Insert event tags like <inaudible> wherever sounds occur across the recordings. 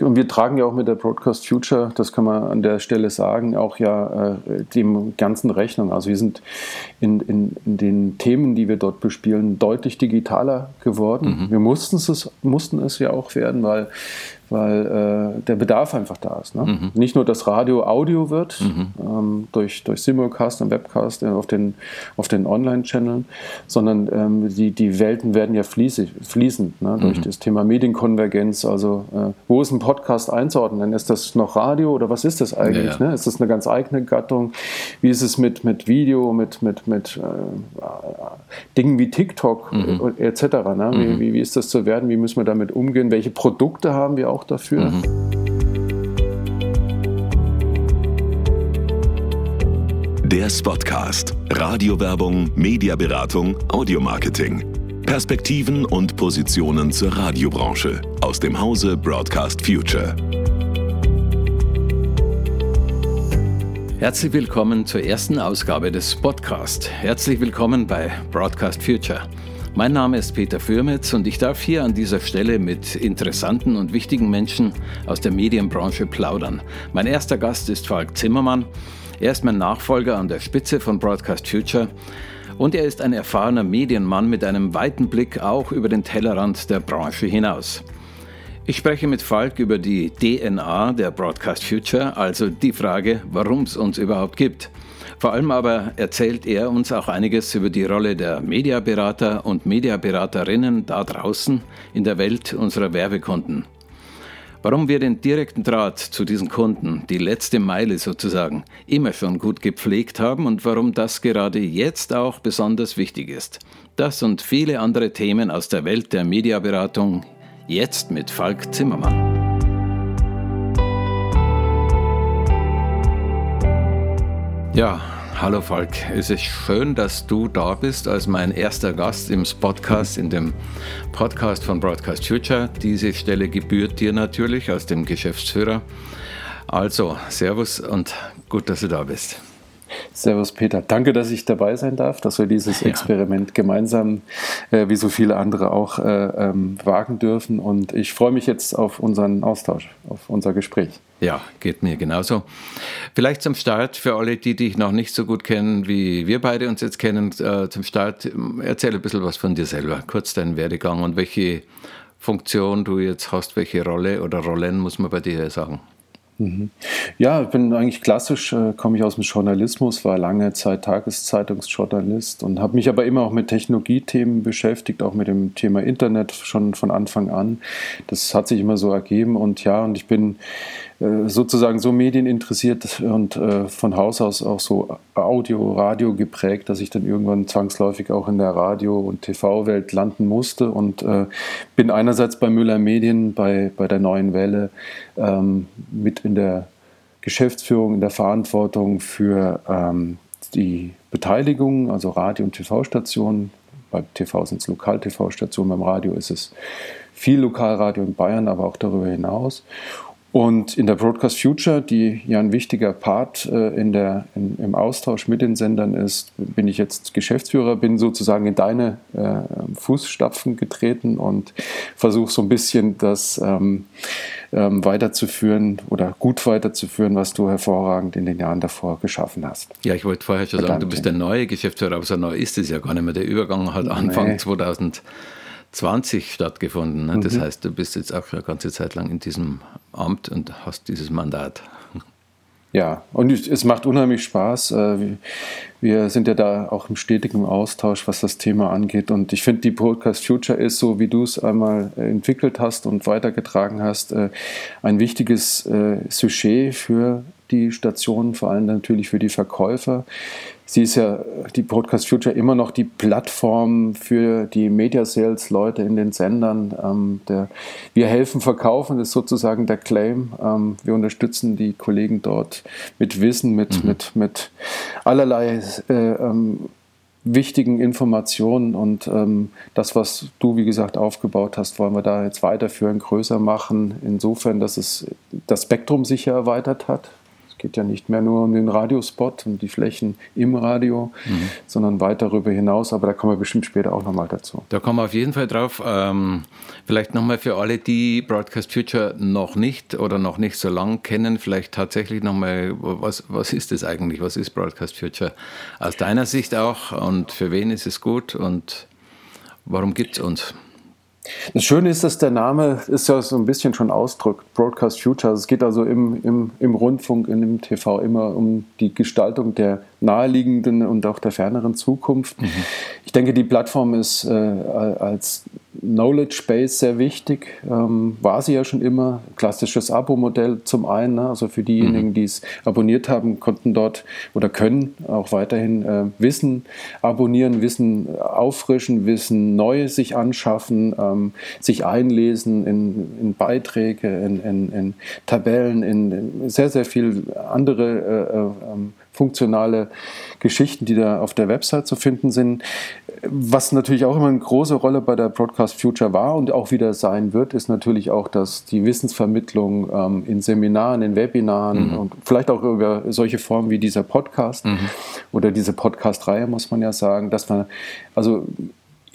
Und wir tragen ja auch mit der Broadcast Future, das kann man an der Stelle sagen, auch ja äh, dem ganzen Rechnung. Also wir sind in, in, in, den Themen, die wir dort bespielen, deutlich digitaler geworden. Mhm. Wir mussten es, mussten es ja auch werden, weil weil äh, der Bedarf einfach da ist. Ne? Mhm. Nicht nur, dass Radio Audio wird, mhm. ähm, durch, durch Simulcast und Webcast äh, auf den, auf den Online-Channeln, sondern ähm, die, die Welten werden ja fließig, fließend ne? durch mhm. das Thema Medienkonvergenz. Also, äh, wo ist ein Podcast einzuordnen? Ist das noch Radio oder was ist das eigentlich? Ja, ja. Ne? Ist das eine ganz eigene Gattung? Wie ist es mit, mit Video, mit, mit, mit äh, Dingen wie TikTok mhm. etc.? Ne? Wie, mhm. wie, wie ist das zu werden? Wie müssen wir damit umgehen? Welche Produkte haben wir auch? Auch dafür. Mhm. Der Spotcast. Radiowerbung, Mediaberatung, Audiomarketing. Perspektiven und Positionen zur Radiobranche aus dem Hause Broadcast Future. Herzlich willkommen zur ersten Ausgabe des Spotcast. Herzlich willkommen bei Broadcast Future. Mein Name ist Peter Fürmetz und ich darf hier an dieser Stelle mit interessanten und wichtigen Menschen aus der Medienbranche plaudern. Mein erster Gast ist Falk Zimmermann. Er ist mein Nachfolger an der Spitze von Broadcast Future und er ist ein erfahrener Medienmann mit einem weiten Blick auch über den Tellerrand der Branche hinaus. Ich spreche mit Falk über die DNA der Broadcast Future, also die Frage, warum es uns überhaupt gibt. Vor allem aber erzählt er uns auch einiges über die Rolle der Mediaberater und Mediaberaterinnen da draußen in der Welt unserer Werbekunden. Warum wir den direkten Draht zu diesen Kunden, die letzte Meile sozusagen, immer schon gut gepflegt haben und warum das gerade jetzt auch besonders wichtig ist. Das und viele andere Themen aus der Welt der Mediaberatung jetzt mit Falk Zimmermann. Ja, hallo Falk. Es ist schön, dass du da bist als mein erster Gast im Podcast, in dem Podcast von Broadcast Future. Diese Stelle gebührt dir natürlich als dem Geschäftsführer. Also, Servus und gut, dass du da bist. Servus Peter, danke, dass ich dabei sein darf, dass wir dieses ja. Experiment gemeinsam, äh, wie so viele andere auch, äh, ähm, wagen dürfen. Und ich freue mich jetzt auf unseren Austausch, auf unser Gespräch. Ja, geht mir genauso. Vielleicht zum Start, für alle, die dich noch nicht so gut kennen, wie wir beide uns jetzt kennen, äh, zum Start, erzähl ein bisschen was von dir selber, kurz deinen Werdegang und welche Funktion du jetzt hast, welche Rolle oder Rollen, muss man bei dir sagen. Mhm. Ja, ich bin eigentlich klassisch, äh, komme ich aus dem Journalismus, war lange Zeit Tageszeitungsjournalist und habe mich aber immer auch mit Technologiethemen beschäftigt, auch mit dem Thema Internet schon von Anfang an. Das hat sich immer so ergeben und ja, und ich bin sozusagen so medieninteressiert und äh, von Haus aus auch so Audio, Radio geprägt, dass ich dann irgendwann zwangsläufig auch in der Radio- und TV-Welt landen musste und äh, bin einerseits bei Müller Medien, bei, bei der Neuen Welle ähm, mit in der Geschäftsführung, in der Verantwortung für ähm, die Beteiligung, also Radio- und TV-Stationen. Beim TV sind es Lokal-TV-Stationen, beim Radio ist es viel Lokalradio in Bayern, aber auch darüber hinaus. Und in der Broadcast Future, die ja ein wichtiger Part äh, in der, in, im Austausch mit den Sendern ist, bin ich jetzt Geschäftsführer, bin sozusagen in deine äh, Fußstapfen getreten und versuche so ein bisschen das ähm, ähm, weiterzuführen oder gut weiterzuführen, was du hervorragend in den Jahren davor geschaffen hast. Ja, ich wollte vorher schon sagen, du bist der neue Geschäftsführer, aber so neu ist es ja gar nicht mehr. Der Übergang hat Anfang nee. 2000 20 stattgefunden. Ne? Das mhm. heißt, du bist jetzt auch eine ganze Zeit lang in diesem Amt und hast dieses Mandat. <laughs> Ja, und es macht unheimlich Spaß. Äh, wir sind ja da auch im stetigen Austausch, was das Thema angeht. Und ich finde, die Podcast Future ist, so wie du es einmal entwickelt hast und weitergetragen hast, äh, ein wichtiges äh, Sujet für die Stationen, vor allem natürlich für die Verkäufer. Sie ist ja, die Podcast Future, immer noch die Plattform für die Media Sales Leute in den Sendern. Ähm, der, wir helfen verkaufen, das ist sozusagen der Claim. Ähm, wir unterstützen die Kollegen dort mit Wissen, mit, mhm. mit, mit allerlei äh, ähm, wichtigen Informationen und ähm, das, was du, wie gesagt, aufgebaut hast, wollen wir da jetzt weiterführen, größer machen, insofern, dass es das Spektrum sich ja erweitert hat geht ja nicht mehr nur um den Radiospot und die Flächen im Radio, mhm. sondern weit darüber hinaus. Aber da kommen wir bestimmt später auch nochmal dazu. Da kommen wir auf jeden Fall drauf. Ähm, vielleicht nochmal für alle, die Broadcast Future noch nicht oder noch nicht so lang kennen, vielleicht tatsächlich nochmal, was, was ist das eigentlich? Was ist Broadcast Future? Aus deiner Sicht auch und für wen ist es gut und warum gibt es uns? Das Schöne ist, dass der Name ist ja so ein bisschen schon ausdrückt, Broadcast Future. Es geht also im, im, im Rundfunk, in dem TV immer um die Gestaltung der naheliegenden und auch der ferneren Zukunft. Mhm. Ich denke, die Plattform ist äh, als Knowledge Base sehr wichtig. Ähm, war sie ja schon immer. Klassisches Abo-Modell zum einen. Ne? Also für diejenigen, mhm. die es abonniert haben, konnten dort oder können auch weiterhin äh, Wissen abonnieren, Wissen auffrischen, Wissen neu sich anschaffen, ähm, sich einlesen in, in Beiträge, in, in, in Tabellen, in, sehr, sehr viel andere äh, äh, ähm, funktionale Geschichten, die da auf der Website zu finden sind. Was natürlich auch immer eine große Rolle bei der Broadcast Future war und auch wieder sein wird, ist natürlich auch, dass die Wissensvermittlung ähm, in Seminaren, in Webinaren mhm. und vielleicht auch über solche Formen wie dieser Podcast mhm. oder diese Podcast-Reihe, muss man ja sagen, dass man also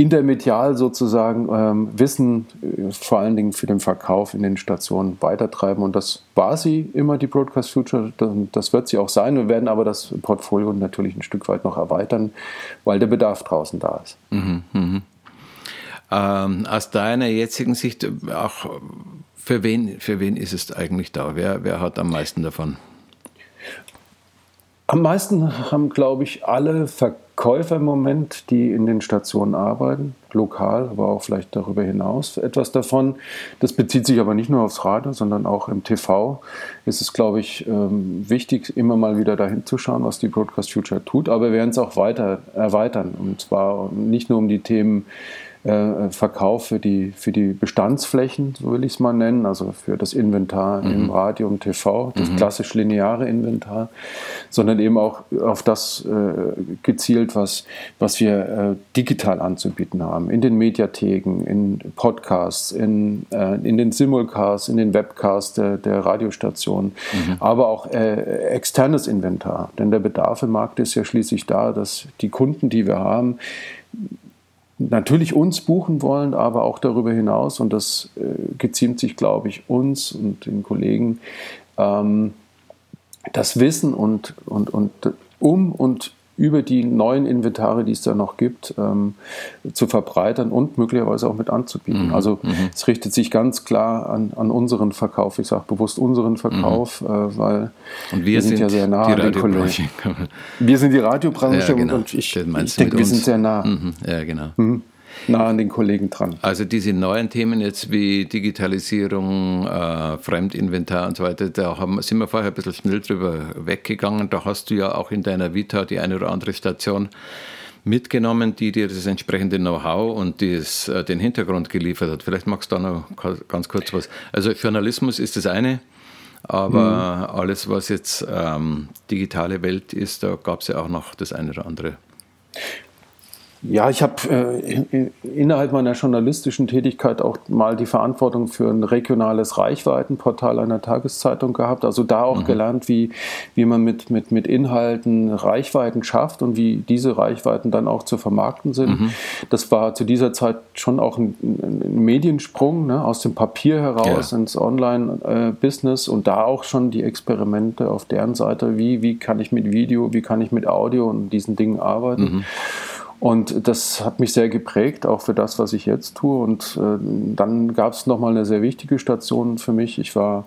intermedial sozusagen ähm, Wissen äh, vor allen Dingen für den Verkauf in den Stationen weitertreiben. Und das war sie immer, die Broadcast Future. Das wird sie auch sein. Wir werden aber das Portfolio natürlich ein Stück weit noch erweitern, weil der Bedarf draußen da ist. Mhm, mh. ähm, aus deiner jetzigen Sicht, auch für wen, für wen ist es eigentlich da? Wer, wer hat am meisten davon? Am meisten haben, glaube ich, alle Verkäufer im Moment, die in den Stationen arbeiten, lokal, aber auch vielleicht darüber hinaus etwas davon. Das bezieht sich aber nicht nur aufs Radio, sondern auch im TV. Ist es, glaube ich, ähm, wichtig, immer mal wieder dahin zu schauen, was die Broadcast Future tut. Aber wir werden es auch weiter erweitern. Und zwar nicht nur um die Themen äh, Verkauf für die, für die Bestandsflächen, so will ich es mal nennen, also für das Inventar mhm. im Radio und TV, das mhm. klassisch lineare Inventar, sondern eben auch auf das äh, gezielt, was, was wir äh, digital anzubieten haben, in den Mediatheken, in Podcasts, in, äh, in den Simulcasts, in den Webcasts der, der Radiostationen, mhm. aber auch externes Inventar, denn der Bedarf im Markt ist ja schließlich da, dass die Kunden, die wir haben, natürlich uns buchen wollen, aber auch darüber hinaus, und das äh, geziemt sich, glaube ich, uns und den Kollegen, ähm, das Wissen und, und, und um und über die neuen Inventare, die es da noch gibt, ähm, zu verbreitern und möglicherweise auch mit anzubieten. Mhm. Also mhm. es richtet sich ganz klar an, an unseren Verkauf. Ich sage bewusst unseren Verkauf, mhm. äh, weil wir, wir, sind, ja sehr nah an den Kollegen. Wir sind die Radiobranche ja, genau. und ich, ich denke, wir sind sehr nah. Mhm. Ja, genau. Nah an den Kollegen dran. Also diese neuen Themen jetzt wie Digitalisierung, äh, Fremdinventar und so weiter, da haben, sind wir vorher ein bisschen schnell drüber weggegangen. Da hast du ja auch in deiner Vita die eine oder andere Station mitgenommen, die dir das entsprechende Know-how und das, äh, den Hintergrund geliefert hat. Vielleicht magst du da noch ganz kurz was. Also Journalismus ist das eine, aber mhm. alles, was jetzt ähm, digitale Welt ist, da gab es ja auch noch das eine oder andere. Ja, ich habe äh, innerhalb meiner journalistischen Tätigkeit auch mal die Verantwortung für ein regionales Reichweitenportal einer Tageszeitung gehabt. Also da auch mhm. gelernt, wie, wie man mit, mit, mit Inhalten Reichweiten schafft und wie diese Reichweiten dann auch zu vermarkten sind. Mhm. Das war zu dieser Zeit schon auch ein, ein Mediensprung ne, aus dem Papier heraus ja. ins Online-Business und da auch schon die Experimente auf deren Seite, wie, wie kann ich mit Video, wie kann ich mit Audio und diesen Dingen arbeiten. Mhm. Und das hat mich sehr geprägt, auch für das, was ich jetzt tue. Und äh, dann gab es nochmal eine sehr wichtige Station für mich. Ich war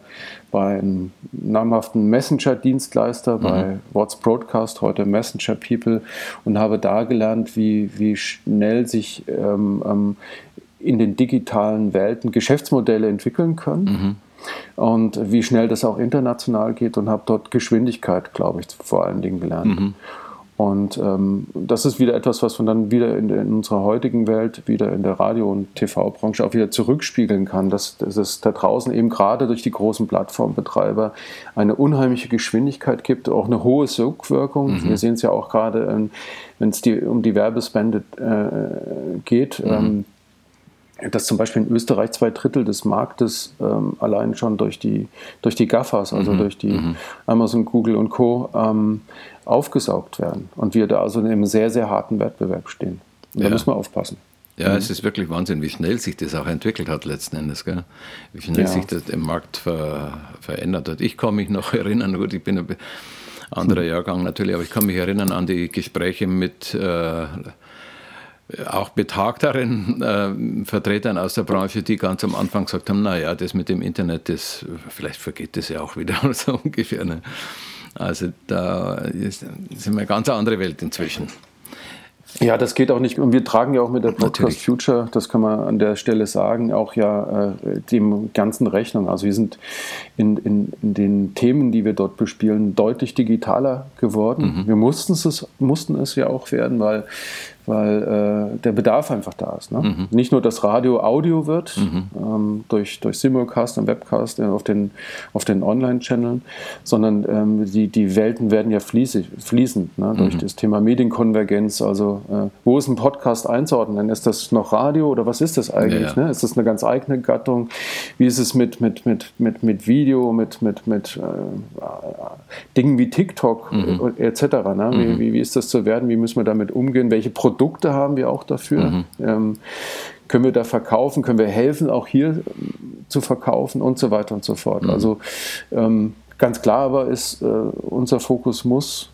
bei einem namhaften Messenger-Dienstleister, mhm. bei What's Broadcast, heute Messenger People, und habe da gelernt, wie, wie schnell sich ähm, ähm, in den digitalen Welten Geschäftsmodelle entwickeln können. Mhm und wie schnell das auch international geht und habe dort Geschwindigkeit, glaube ich, vor allen Dingen gelernt. Mhm. Und ähm, das ist wieder etwas, was man dann wieder in, in, unserer heutigen Welt, wieder in der Radio- und TV-Branche auch wieder zurückspiegeln kann, dass, dass es da draußen eben gerade durch die großen Plattformbetreiber eine unheimliche Geschwindigkeit gibt, auch eine hohe Sogwirkung. Mhm. Wir sehen es ja auch gerade, ähm, wenn es die, um die Werbespende äh, geht. Mhm. Ähm, dass zum Beispiel in Österreich zwei Drittel des Marktes ähm, allein schon durch die, durch die GAFAs, also mhm. durch die mhm. Amazon, Google und Co. Ähm, aufgesaugt werden. Und wir da also in einem sehr, sehr harten Wettbewerb stehen. Da müssen wir aufpassen. Ja, mhm. es ist wirklich Wahnsinn, wie schnell sich das auch entwickelt hat letzten Endes. Gell? Wie schnell ja. sich das im Markt ver, verändert hat. Ich kann mich noch <laughs> erinnern, gut, ich bin ein anderer hm. Jahrgang natürlich, aber ich kann mich erinnern an die Gespräche mit äh, auch betagteren äh, Vertretern aus der Branche, die ganz am Anfang gesagt haben, naja, das mit dem Internet, das, vielleicht vergeht das ja auch wieder so <laughs> ungefähr. Ne? Also da ist, ist eine ganz andere Welt inzwischen. Ja, das geht auch nicht. Und wir tragen ja auch mit der Podcast Natürlich. Future, das kann man an der Stelle sagen, auch ja äh, dem ganzen Rechnung. Also wir sind in, in, in, den Themen, die wir dort bespielen, deutlich digitaler geworden. Mhm. Wir mussten es, mussten es ja auch werden, weil weil äh, der Bedarf einfach da ist. Ne? Mhm. Nicht nur, dass Radio Audio wird, mhm. ähm, durch, durch Simulcast und Webcast äh, auf den, auf den Online-Channeln, sondern ähm, die, die Welten werden ja fließig, fließend ne? durch mhm. das Thema Medienkonvergenz. Also, äh, wo ist ein Podcast einzuordnen? Ist das noch Radio oder was ist das eigentlich? Ja, ja. Ne? Ist das eine ganz eigene Gattung? Wie ist es mit, mit, mit, mit, mit Video, mit, mit, mit äh, Dingen wie TikTok mhm. etc.? Ne? Wie, mhm. wie, wie ist das zu werden? Wie müssen wir damit umgehen? Welche Produkte Produkte haben wir auch dafür. Mhm. Ähm, können wir da verkaufen? Können wir helfen, auch hier ähm, zu verkaufen und so weiter und so fort? Mhm. Also ähm, ganz klar aber ist, äh, unser Fokus muss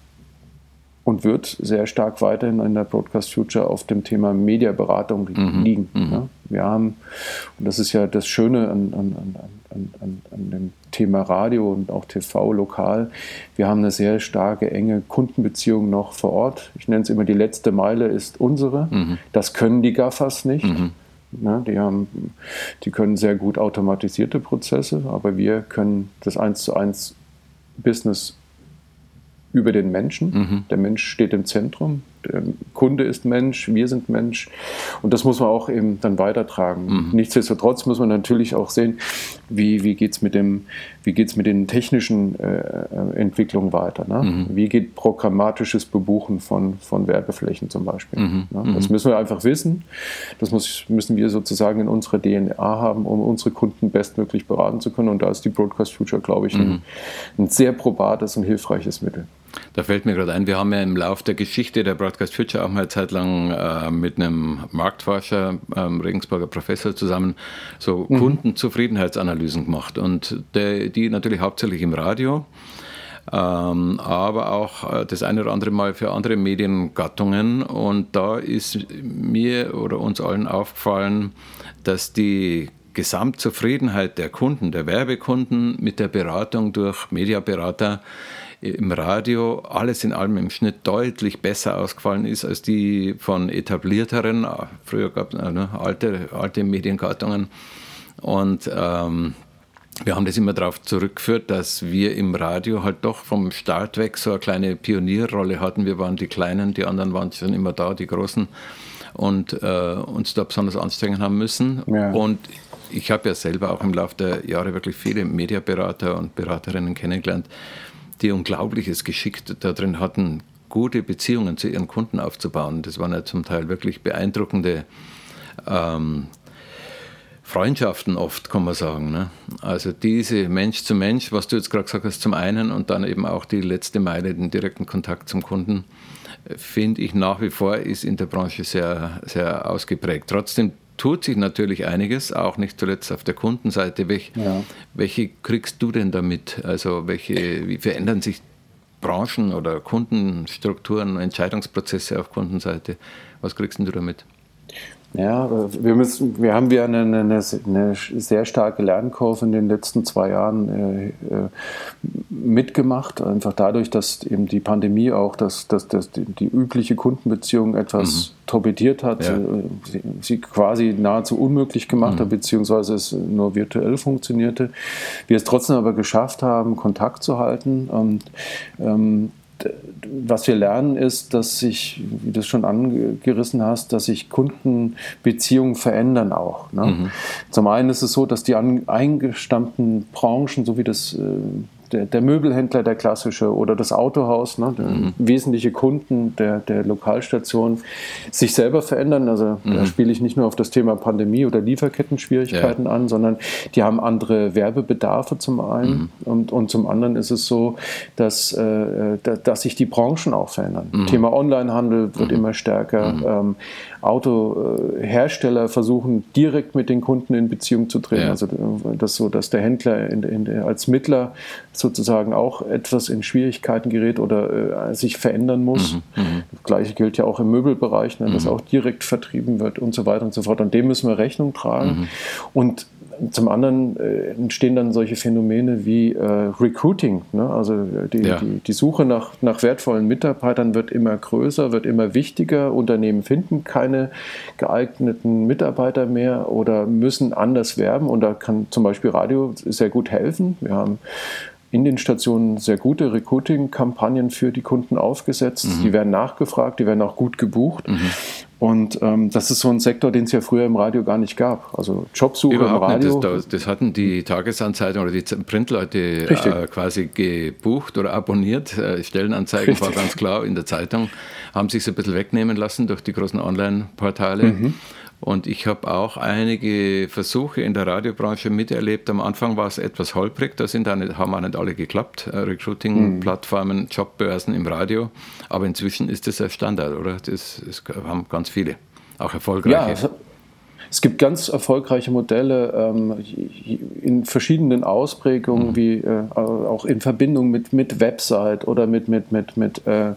und wird sehr stark weiterhin in der Broadcast Future auf dem Thema Mediaberatung mhm. liegen. Mhm. Ja? Wir haben, und das ist ja das Schöne an, an, an, an, an dem Thema Radio und auch TV lokal, wir haben eine sehr starke, enge Kundenbeziehung noch vor Ort. Ich nenne es immer, die letzte Meile ist unsere. Mhm. Das können die GAFAs nicht. Mhm. Ja, die, haben, die können sehr gut automatisierte Prozesse, aber wir können das eins zu eins Business über den Menschen. Mhm. Der Mensch steht im Zentrum. Der Kunde ist Mensch, wir sind Mensch. Und das muss man auch eben dann weitertragen. Mhm. Nichtsdestotrotz muss man natürlich auch sehen, wie, wie geht es mit, mit den technischen äh, Entwicklungen weiter. Ne? Mhm. Wie geht programmatisches Bebuchen von, von Werbeflächen zum Beispiel. Mhm. Ne? Das mhm. müssen wir einfach wissen. Das muss, müssen wir sozusagen in unserer DNA haben, um unsere Kunden bestmöglich beraten zu können. Und da ist die Broadcast Future, glaube ich, ein, mhm. ein sehr probates und hilfreiches Mittel. Da fällt mir gerade ein, wir haben ja im Laufe der Geschichte der Broadcast Future auch mal eine Zeit lang äh, mit einem Marktforscher, ähm, Regensburger Professor zusammen, so mhm. Kundenzufriedenheitsanalysen gemacht. Und der, die natürlich hauptsächlich im Radio, ähm, aber auch äh, das eine oder andere Mal für andere Mediengattungen. Und da ist mir oder uns allen aufgefallen, dass die Gesamtzufriedenheit der Kunden, der Werbekunden mit der Beratung durch Mediaberater im Radio alles in allem im Schnitt deutlich besser ausgefallen ist als die von etablierteren. Früher gab es äh, ne, alte, alte Mediengattungen. Und ähm, wir haben das immer darauf zurückgeführt, dass wir im Radio halt doch vom Start weg so eine kleine Pionierrolle hatten. Wir waren die Kleinen, die anderen waren schon immer da, die Großen, und äh, uns da besonders anstrengen haben müssen. Ja. Und ich habe ja selber auch im Laufe der Jahre wirklich viele Mediaberater und Beraterinnen kennengelernt, die unglaubliches Geschick darin hatten, gute Beziehungen zu ihren Kunden aufzubauen. Das waren ja zum Teil wirklich beeindruckende ähm, Freundschaften oft, kann man sagen. Ne? Also diese Mensch zu Mensch, was du jetzt gerade gesagt hast, zum einen und dann eben auch die letzte Meile, den direkten Kontakt zum Kunden, finde ich nach wie vor ist in der Branche sehr, sehr ausgeprägt. Trotzdem tut sich natürlich einiges, auch nicht zuletzt auf der Kundenseite. Welch, ja. Welche kriegst du denn damit? Also welche, wie verändern sich Branchen oder Kundenstrukturen, Entscheidungsprozesse auf Kundenseite? Was kriegst du damit? Ja, wir, müssen, wir haben ja eine, eine, eine, sehr starke Lernkurve in den letzten zwei Jahren äh, äh, mitgemacht. Einfach dadurch, dass eben die Pandemie auch das, das, das, die, die übliche Kundenbeziehung etwas mhm. torpediert hat, ja. Äh, sie, sie, quasi nahezu unmöglich gemacht mhm. hat, beziehungsweise es nur virtuell funktionierte. Wir es trotzdem aber geschafft haben, Kontakt zu halten. Und ähm, was wir lernen ist, dass sich, wie du es schon angerissen hast, dass sich Kundenbeziehungen verändern auch. Ne? Mhm. Zum einen ist es so, dass die eingestammten Branchen, so wie das äh, der, der, Möbelhändler, der klassische oder das Autohaus, ne, mhm. wesentliche Kunden der, der Lokalstation sich selber verändern. Also mhm. da spiele ich nicht nur auf das Thema Pandemie oder Lieferketten-Schwierigkeiten ja. an, sondern die haben andere Werbebedarfe zum einen mhm. und, und zum anderen ist es so, dass, äh, dass sich die Branchen auch verändern. Mhm. Thema Onlinehandel wird mhm. immer stärker. Mhm. Ähm, Autohersteller versuchen direkt mit den Kunden in Beziehung zu treten. Ja. Also das so, dass der Händler in, in, als Mittler sozusagen auch etwas in Schwierigkeiten gerät oder äh, sich verändern muss. Mhm. Mhm. Das Gleiche gilt ja auch im Möbelbereich, ne, dass mhm. auch direkt vertrieben wird und so weiter und so fort. Und dem müssen wir Rechnung tragen. Mhm. Und zum anderen äh, entstehen dann solche Phänomene wie äh, Recruiting. Ne? Also die, ja. die, die, Suche nach, nach wertvollen Mitarbeitern wird immer größer, wird immer wichtiger. Unternehmen finden keine geeigneten Mitarbeiter mehr oder müssen anders werben. Und da kann zum Beispiel Radio sehr gut helfen. Wir haben in den Stationen sehr gute Recruiting-Kampagnen für die Kunden aufgesetzt. Mhm. Die werden nachgefragt, die werden auch gut gebucht. Mhm. Und ähm, das ist so ein Sektor, den es ja früher im Radio gar nicht gab. Also Jobsuche Überhaupt im Radio. Das, das, hatten die Tagesanzeigen oder die Printleute äh, quasi gebucht oder abonniert. Äh, Stellenanzeigen Richtig. war ganz klar in der Zeitung. Haben sich so ein bisschen wegnehmen lassen durch die großen Online-Portale. Mhm. Und ich habe auch einige Versuche in der Radiobranche miterlebt. Am Anfang war es etwas holprig, da sind nicht, haben auch nicht alle geklappt. Äh, Recruiting-Plattformen, Jobbörsen im Radio. Aber inzwischen ist das ein Standard, oder? Das, das haben ganz viele, auch erfolgreiche. Ja, also es gibt ganz erfolgreiche Modelle ähm, in verschiedenen Ausprägungen, mhm. wie äh, auch in Verbindung mit, mit Website oder mit, mit, mit, mit äh,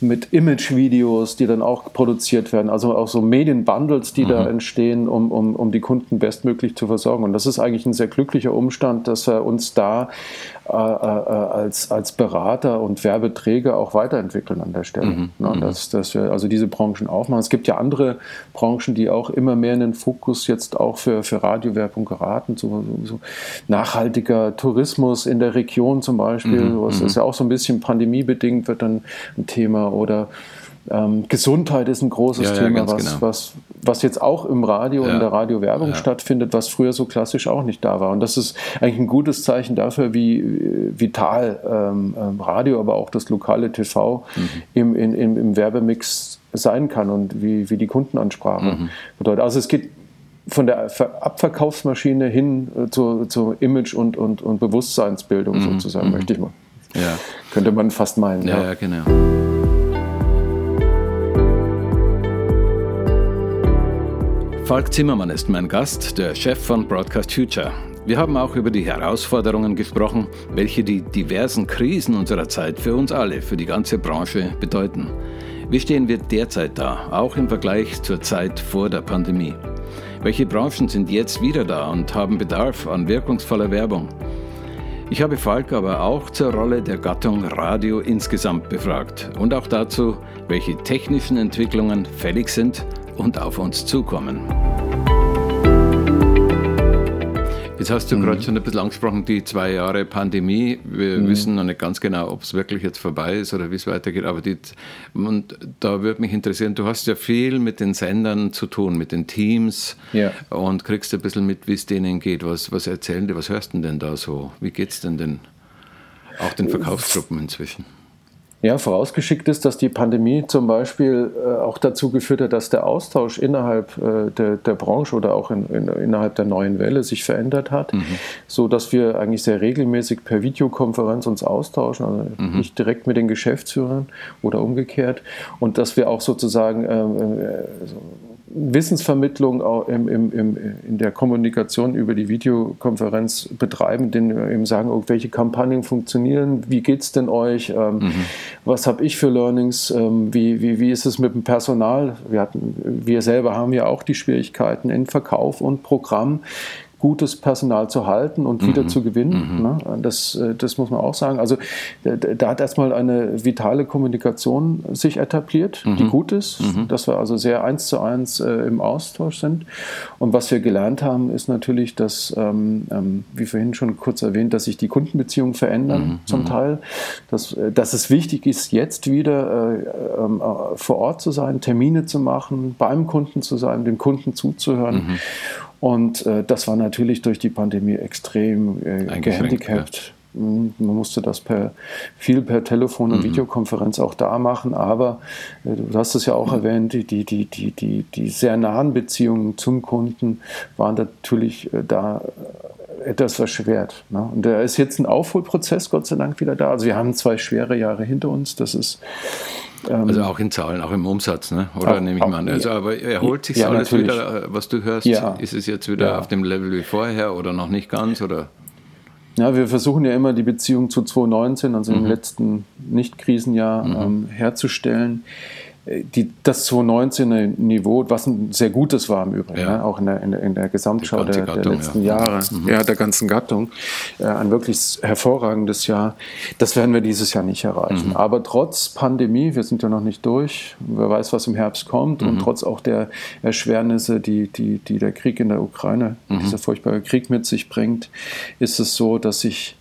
mit Image-Videos, die dann auch produziert werden, also auch so Medienbundles, die mhm. da entstehen, um, um, um die Kunden bestmöglich zu versorgen. Und das ist eigentlich ein sehr glücklicher Umstand, dass wir uns da äh, äh, als, als Berater und Werbeträger auch weiterentwickeln an der Stelle. Mhm. Ne, mhm. dass, dass wir also diese Branchen aufmachen. Es gibt ja andere Branchen, die auch immer mehr in den Fokus jetzt auch für, für Radiowerbung geraten, so, so, so nachhaltiger Tourismus in der Region zum Beispiel, mhm. ist mhm. ja auch so ein bisschen pandemiebedingt, wird dann ein Thema oder ähm, Gesundheit ist ein großes ja, Thema, ja, was, genau. was, was jetzt auch im Radio, ja. in der Radiowerbung stattfindet, was früher so klassisch auch nicht da war. Und das ist eigentlich ein gutes Zeichen dafür, wie vital ähm, ähm Radio, aber auch das lokale TV mhm. im, in, im, im Werbemix sein kann und wie, wie die Kundenansprache mhm. bedeutet. Also es geht von der Abverkaufsmaschine hin äh, zur, zur Image- und, und, und Bewusstseinsbildung mhm. sozusagen, mhm. möchte ich mal. Ja. Könnte man fast meinen. Ja. genau. Falk Zimmermann ist mein Gast, der Chef von Broadcast Future. Wir haben auch über die Herausforderungen gesprochen, welche die diversen Krisen unserer Zeit für uns alle, für die ganze Branche bedeuten. Wie stehen wir derzeit da, auch im Vergleich zur Zeit vor der Pandemie? Welche Branchen sind jetzt wieder da und haben Bedarf an wirkungsvoller Werbung? Ich habe Falk aber auch zur Rolle der Gattung Radio insgesamt befragt und auch dazu, welche technischen Entwicklungen fällig sind und auf uns zukommen. Jetzt hast du mhm. gerade schon ein bisschen angesprochen, die zwei Jahre Pandemie. Wir mhm. wissen noch nicht ganz genau, ob es wirklich jetzt vorbei ist oder wie es weitergeht. Aber die, und da würde mich interessieren, du hast ja viel mit den Sendern zu tun, mit den Teams ja. und kriegst ein bisschen mit, wie es denen geht. Was, was erzählen die, was hörst du denn da so? Wie geht es denn denn auch den Verkaufsgruppen inzwischen? Ja, vorausgeschickt ist, dass die Pandemie zum Beispiel äh, auch dazu geführt hat, dass der Austausch innerhalb äh, der, der, Branche oder auch in, in, innerhalb der neuen Welle sich verändert hat, mhm. so dass wir eigentlich sehr regelmäßig per Videokonferenz uns austauschen, also mhm. nicht direkt mit den Geschäftsführern oder umgekehrt und dass wir auch sozusagen ähm, äh, so Wissensvermittlung im, im, im, in der Kommunikation über die Videokonferenz betreiben, denen wir eben sagen, oh, welche Kampagnen funktionieren, wie geht es denn euch, ähm, mhm. was habe ich für Learnings, ähm, wie, wie, wie ist es mit dem Personal? Wir, hatten, wir selber haben ja auch die Schwierigkeiten in Verkauf und Programm gutes Personal zu halten und wieder mhm. zu gewinnen. Mhm. Ne? Das, äh, das muss man auch sagen. Also da hat erstmal eine vitale Kommunikation sich etabliert, mhm. die gut ist, mhm. dass wir also sehr eins zu eins äh, im Austausch sind. Und was wir gelernt haben, ist natürlich, dass, ähm, ähm, wie vorhin schon kurz erwähnt, dass sich die Kundenbeziehungen verändern mhm. zum mhm. Teil, dass, äh, dass es wichtig ist, jetzt wieder äh, ähm, äh, vor Ort zu sein, Termine zu machen, beim Kunden zu sein, dem Kunden zuzuhören. Und äh, das war natürlich durch die Pandemie extrem äh, gehandicapt. hm, man musste das per, viel per Telefon und mhm. Videokonferenz auch da machen, aber äh, du hast es ja auch mhm. erwähnt, die, die, die, die, die sehr nahen Beziehungen zum Kunden waren natürlich äh, da etwas verschwert. Ne? Und da ist jetzt ein Aufholprozess, Gott sei Dank, wieder da. Also wir haben zwei schwere Jahre hinter uns. Das ist ähm, also auch in Zahlen, auch im Umsatz, ne? oder auch, nehme ich mal an. Also, aber erholt sich ja, alles natürlich. wieder, was du hörst? Ja. Ist es jetzt wieder ja. auf dem Level wie vorher oder noch nicht ganz? Oder? Ja, wir versuchen ja immer die Beziehung zu 2019, also mhm. im letzten Nicht-Krisenjahr, mhm. ähm, herzustellen die, das 2019er Niveau, was ein sehr gutes war im Übrigen, ja. ne? auch in der, in der, in der Gesamtschau der, Gattung, der, letzten ja. Jahre, mhm. ja, der ganzen Gattung, äh, ein wirklich hervorragendes Jahr. Das werden wir dieses Jahr nicht erreichen. Mhm. Aber trotz Pandemie, wir sind ja noch nicht durch, wer weiß, was im Herbst kommt, mhm. und trotz auch der Erschwernisse, die, die, die der Krieg in der Ukraine, mhm. dieser furchtbare Krieg mit sich bringt, ist es so, dass sich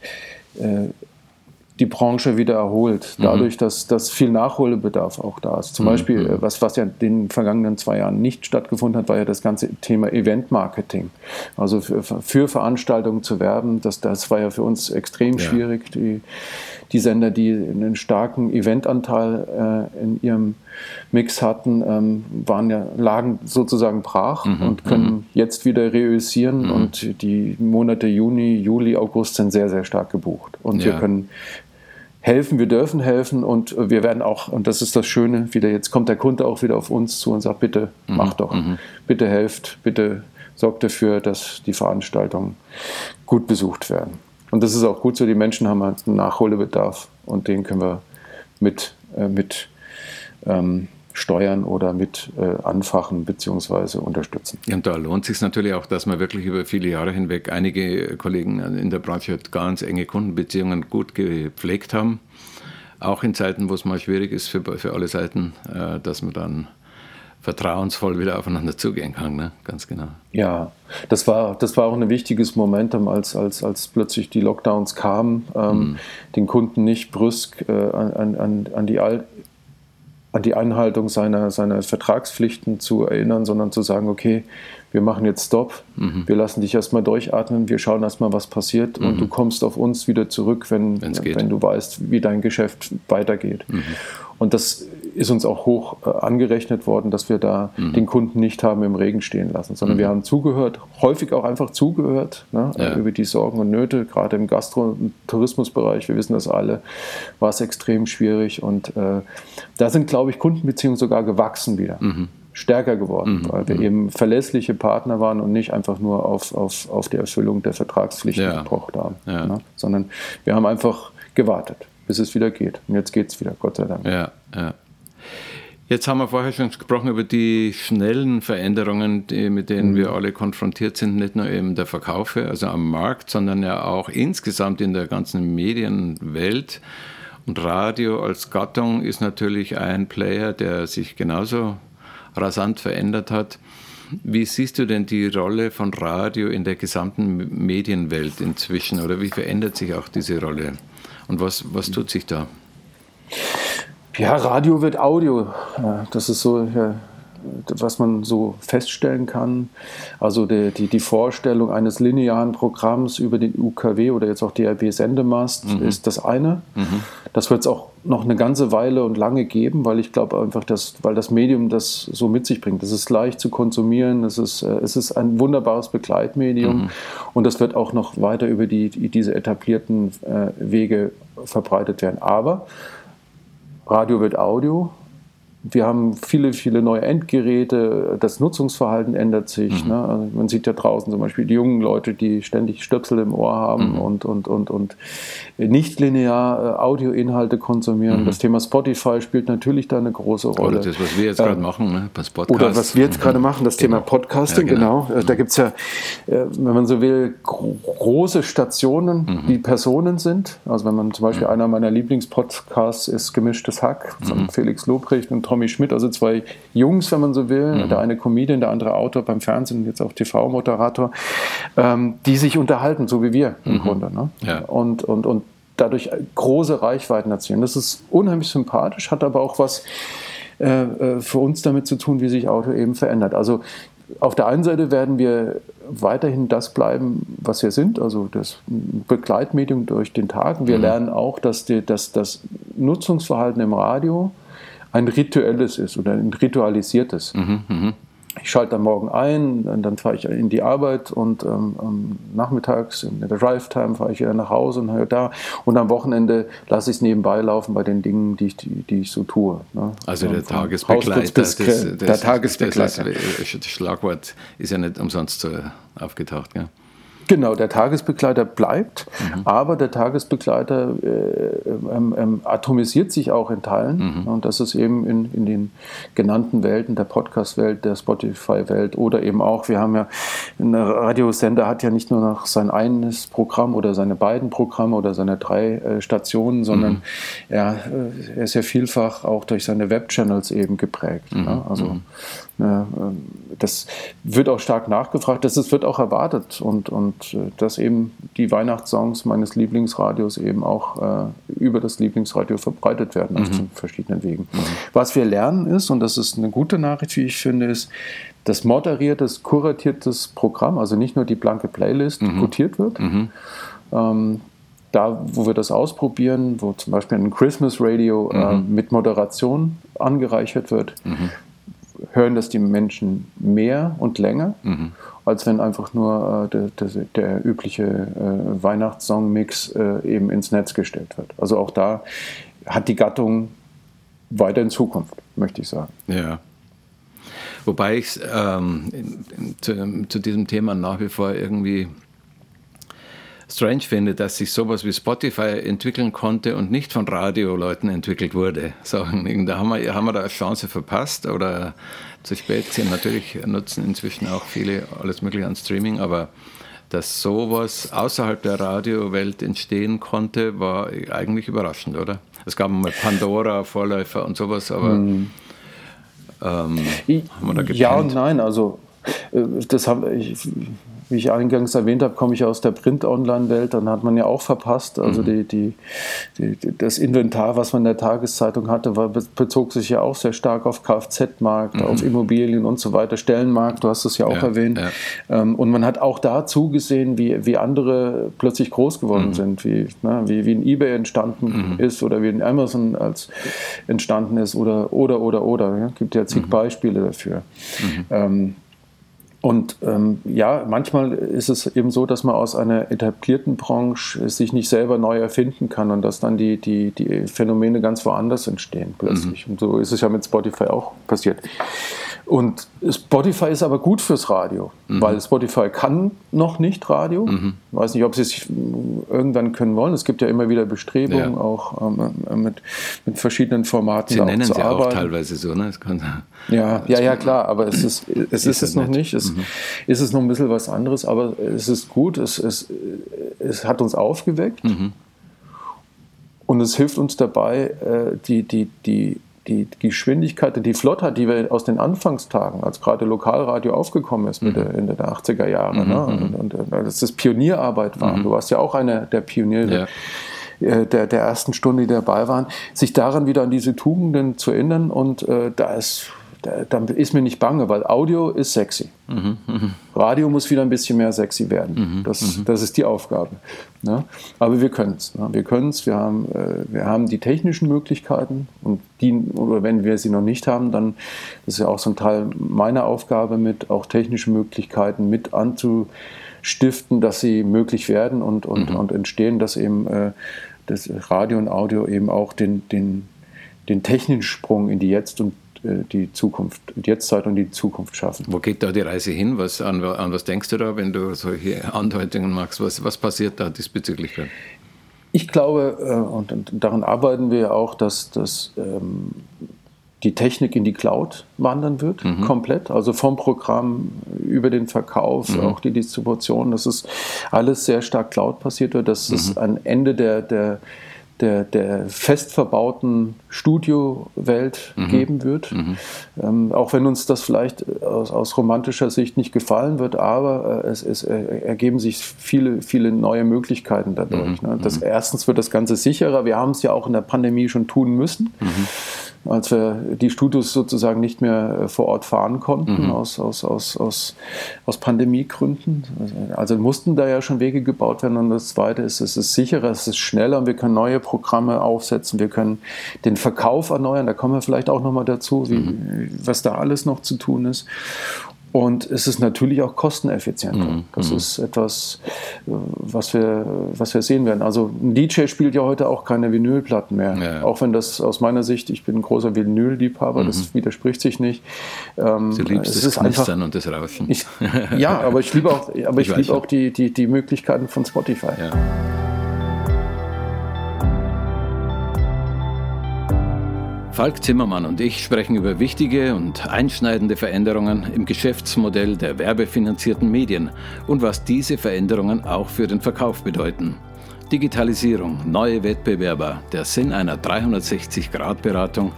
äh, die Branche wieder erholt, mhm. dadurch, dass, dass viel Nachholbedarf auch da ist. Zum mhm. Beispiel, mhm. was, was ja in den vergangenen zwei Jahren nicht stattgefunden hat, war ja das ganze Thema Event-Marketing. Also für, für, Veranstaltungen zu werben, das, das war ja für uns extrem ja. schwierig. Die, die Sender, die einen starken Eventanteil äh, in ihrem Mix hatten, ähm, waren ja, lagen sozusagen brach mhm. und können mhm. jetzt wieder reüssieren mhm. und die Monate Juni, Juli, August sind sehr, sehr stark gebucht. Und ja. wir können helfen, wir dürfen helfen und wir werden auch, und das ist das Schöne, wieder jetzt kommt der Kunde auch wieder auf uns zu und sagt, bitte mhm. macht doch, mhm. bitte helft, bitte sorgt dafür, dass die Veranstaltungen gut besucht werden. Und das ist auch gut so, die Menschen haben halt einen Nachholbedarf und den können wir mit, äh, mit ähm, steuern oder mit äh, anfachen bzw. unterstützen. Und da lohnt es sich natürlich auch, dass man wirklich über viele Jahre hinweg einige Kollegen in der Branche ganz enge Kundenbeziehungen gut gepflegt haben. Auch in Zeiten, wo es mal schwierig ist für, für alle Seiten, äh, dass man dann vertrauensvoll wieder aufeinander zugehen kann, ne? ganz genau. Ja, das war, das war auch ein wichtiges Momentum, als, als, als plötzlich die Lockdowns kamen, ähm, mhm. den Kunden nicht brüsk äh, an, an, an die Al an die Einhaltung seiner, seiner Vertragspflichten zu erinnern, sondern zu sagen, okay, wir machen jetzt Stopp, mhm. wir lassen dich erstmal durchatmen, wir schauen erstmal, was passiert mhm. und du kommst auf uns wieder zurück, wenn, wenn du weißt, wie dein Geschäft weitergeht. Mhm. Und das ist uns auch hoch äh, angerechnet worden, dass wir da mhm. den Kunden nicht haben im Regen stehen lassen, sondern wir mhm. haben zugehört, häufig auch einfach zugehört ne, ja. über die Sorgen und Nöte, gerade im Gastro- und Tourismusbereich, wir wissen das alle, war es extrem schwierig und äh, da sind, glaube ich, Kundenbeziehungen sogar gewachsen wieder. Mhm stärker geworden, mhm. weil wir mhm. eben verlässliche Partner waren und nicht einfach nur auf, auf, auf die Erfüllung der Vertragspflichten ja. gepocht haben, ja. ne? sondern wir haben einfach gewartet, bis es wieder geht. Und jetzt geht es wieder, Gott sei Dank. Ja, ja. Jetzt haben wir vorher schon gesprochen über die schnellen Veränderungen, die, mit denen mhm. wir alle konfrontiert sind, nicht nur eben der Verkaufe, also am Markt, sondern ja auch insgesamt in der ganzen Medienwelt. Und Radio als Gattung ist natürlich ein Player, der sich genauso rasant verändert hat. Wie siehst du denn die Rolle von Radio in der gesamten Medienwelt inzwischen oder wie verändert sich auch diese Rolle? Und was, was tut sich da? Ja, Radio wird Audio. Das ist so was man so feststellen kann. Also die, die, die, Vorstellung eines linearen Programms über den UKW oder jetzt auch DRB-Sendemast mhm. ist das eine. Mhm. Das wird es auch noch eine ganze Weile und lange geben, weil ich glaube einfach, dass, weil das Medium das so mit sich bringt. Es ist leicht zu konsumieren, es ist, äh, es ist ein wunderbares Begleitmedium mhm. und das wird auch noch weiter über die, diese etablierten äh, Wege verbreitet werden. Aber Radio wird Audio wir haben viele, viele neue Endgeräte, das Nutzungsverhalten ändert sich. Mhm. Ne? Also man sieht ja draußen zum Beispiel die jungen Leute, die ständig Stöpsel im Ohr haben mhm. und, und, und, und nicht linear äh, Audioinhalte konsumieren. Mhm. Das Thema Spotify spielt natürlich da eine große Rolle. Oder das, was wir jetzt gerade ähm, machen, ne? das Podcast. Oder was wir jetzt gerade mhm. machen, das genau. Thema Podcasting, ja, genau. genau. Da gibt es ja, äh, wenn man so will, große Stationen, mhm. die Personen sind. Also wenn man zum Beispiel mhm. einer meiner Lieblingspodcasts ist Gemischtes Hack von Felix Lobrecht und Tommy Schmidt, also zwei Jungs, wenn man so will, mhm. der eine Comedian, der andere Autor beim Fernsehen, und jetzt auch TV-Moderator, ähm, die sich unterhalten, so wie wir im mhm. Grunde. Ne? Ja. Und, und, und dadurch große Reichweiten erzielen. Das ist unheimlich sympathisch, hat aber auch was äh, äh für uns damit zu tun, wie sich Auto eben verändert. Also auf der einen Seite werden wir weiterhin das bleiben, was wir sind, also das Begleitmedium durch den Tag. Wir mhm. lernen auch, dass, die, dass das Nutzungsverhalten im Radio ein rituelles ist oder ein ritualisiertes. Mhm, mh ich schalte am Morgen ein, dann fahre ich in die Arbeit und ähm, nachmittags in der Drive-Time fahre ich wieder nach Hause und höre da. Und am Wochenende lasse ich es nebenbei laufen bei den Dingen, die ich, die, die ich so tue. Ne? Also der Tagesbegleiter. Bis, das, das, der Tagesbegleiter. Das, das, Schlagwort ist ja nicht umsonst aufgetaucht. Gell? Genau, der Tagesbegleiter bleibt, mhm. aber der Tagesbegleiter äh, ähm, ähm, atomisiert sich auch in Teilen. Mhm. Und das ist eben in, in den genannten Welten, der Podcast-Welt, der Spotify-Welt oder eben auch, wir haben ja, ein Radiosender hat ja nicht nur noch sein eines Programm oder seine beiden Programme oder seine drei äh, Stationen, sondern mhm. er, äh, er, ist ja vielfach auch durch seine Web-Channels eben geprägt. Ne? Also mhm. Das wird auch stark nachgefragt, das wird auch erwartet und, und äh, dass eben die Weihnachtssongs meines Lieblingsradios eben auch äh, über das Lieblingsradio verbreitet werden auf mhm. verschiedenen Wegen. Mhm. Was wir lernen ist, und das ist eine gute Nachricht, wie ich finde, ist, dass moderiertes, kuratiertes Programm, also nicht nur die blanke Playlist, mhm. quotiert wird. Mhm. Ähm, da, wo wir das ausprobieren, wo zum Beispiel ein Christmas Radio äh, mhm. mit Moderation angereichert wird, mhm hören das die Menschen mehr und länger, mhm. als wenn einfach nur äh, der, der, der, übliche äh, Weihnachtssong-Mix äh, eben ins Netz gestellt wird. Also auch da hat die Gattung weiter in Zukunft, möchte ich sagen. Ja. Wobei ich ähm, zu, zu diesem Thema nach wie vor irgendwie strange finde, dass sich sowas wie Spotify entwickeln konnte und nicht von Radioleuten entwickelt wurde. So, <laughs> da haben wir, haben wir da eine Chance verpasst oder zu spät sind. Natürlich nutzen inzwischen auch viele alles Mögliche an Streaming, aber dass sowas außerhalb der Radiowelt entstehen konnte, war eigentlich überraschend, oder? Es gab mal Pandora, Vorläufer und sowas, aber hm. ähm, haben wir da gepennt? Ja und nein, also äh, das haben, ich, wie ich eingangs erwähnt habe, komme ich aus der Print-Online-Welt, dann hat man ja auch verpasst. Also mhm. die, die, die, das Inventar, was man in der Tageszeitung hatte, war, bezog sich ja auch sehr stark auf Kfz-Markt, mhm. auf Immobilien und so weiter, Stellenmarkt, du hast es ja auch ja, erwähnt. Ja. Ähm, und man hat auch da zugesehen, wie, wie andere plötzlich groß geworden mhm. sind, wie, ne, wie, wie ein Ebay entstanden mhm. ist oder wie ein Amazon als entstanden ist oder, oder, oder, oder. Ja? gibt ja zig mhm. Beispiele dafür. Mhm. Ähm, und ähm, ja, manchmal ist es eben so, dass man aus einer etablierten Branche sich nicht selber neu erfinden kann und dass dann die, die, die Phänomene ganz woanders entstehen plötzlich. Mhm. Und so ist es ja mit Spotify auch passiert. Und Spotify ist aber gut fürs Radio, mhm. weil Spotify kann noch nicht Radio. Mhm. Ich weiß nicht, ob sie es irgendwann können wollen. Es gibt ja immer wieder Bestrebungen, ja. auch ähm, mit, mit verschiedenen Formaten sie nennen zu sie arbeiten. auch teilweise so, ne? <laughs> ja, ja, ja, klar, aber es ist, es ist, ist es noch nicht. Es mhm. ist es noch ein bisschen was anderes, aber es ist gut. Es, es, es hat uns aufgeweckt. Mhm. Und es hilft uns dabei, äh, die, die, die die Geschwindigkeit und die Flottheit, die wir aus den Anfangstagen, als gerade Lokalradio aufgekommen ist, mhm. Der 80er Jahre, mhm, ne? Mhm. und, und, und, dass das Pionierarbeit war. Mhm. Du warst ja auch einer der Pioniere. Ja. Äh, der, der ersten Stunde, die dabei waren, sich daran wieder an diese Tugenden zu erinnern und äh, da ist dann ist mir nicht bange, weil Audio ist sexy. Mhm, mh. Radio muss wieder ein bisschen mehr sexy werden. Mhm, das, das ist die Aufgabe. Ne? Aber wir können es. Ne? Wir können es. Wir haben, äh, wir haben die technischen Möglichkeiten und die, oder wenn wir sie noch nicht haben, dann das ist ja auch so ein Teil meiner Aufgabe mit auch technische Möglichkeiten mit anzustiften, dass sie möglich werden und, und, mhm. und entstehen, dass eben äh, das Radio und Audio eben auch den, den, den technischen Sprung in die Jetzt- und die Zukunft, die Jetztzeit und die Zukunft schaffen. Wo geht da die Reise hin? Was, an, an was denkst du da, wenn du solche Andeutungen machst? Was, was passiert da diesbezüglich? Ich glaube, äh, und, und daran arbeiten wir auch, dass, dass ähm, die Technik in die Cloud wandern wird, mhm. komplett. Also vom Programm über den Verkauf, mhm. auch die Distribution, dass es alles sehr stark Cloud passiert wird, dass mhm. es ein Ende der, der der, der fest verbauten Studiowelt mhm. geben wird. Mhm. Ähm, auch wenn uns das vielleicht aus, aus, romantischer Sicht nicht gefallen wird, aber äh, es, es äh, ergeben sich viele, viele neue Möglichkeiten dadurch. Mhm. Ne? Das, mhm. erstens wird das Ganze sicherer. Wir haben es ja auch in der Pandemie schon tun müssen. Mhm als wir die Studios sozusagen nicht mehr äh, vor Ort fahren konnten, mhm. aus, aus, aus, aus, aus Pandemiegründen. Also mussten da ja schon Wege gebaut werden. Und das Zweite ist, es ist sicherer, es ist schneller und wir können neue Programme aufsetzen, wir können den Verkauf erneuern, da kommen wir vielleicht auch nochmal dazu, wie, mhm. was da alles noch zu tun ist. Und es ist natürlich auch kosteneffizienter. Mhm. Das mhm. ist etwas, was wir, was wir sehen werden. Also ein DJ spielt ja heute auch keine Vinylplatten mehr. Ja. Auch wenn das aus meiner Sicht, ich bin ein großer Vinylliebhaber, mhm. das widerspricht sich nicht. Ähm, du liebst es das Knistern einfach, und das Rauschen. Ich, ja, aber ich liebe auch, <laughs> aber ich, ich liebe auch die, die, die Möglichkeiten von Spotify. Ja. Falk Zimmermann und ich sprechen über wichtige und einschneidende Veränderungen im Geschäftsmodell der werbefinanzierten Medien und was diese Veränderungen auch für den Verkauf bedeuten. Digitalisierung, neue Wettbewerber, der Sinn einer 360-Grad-Beratung,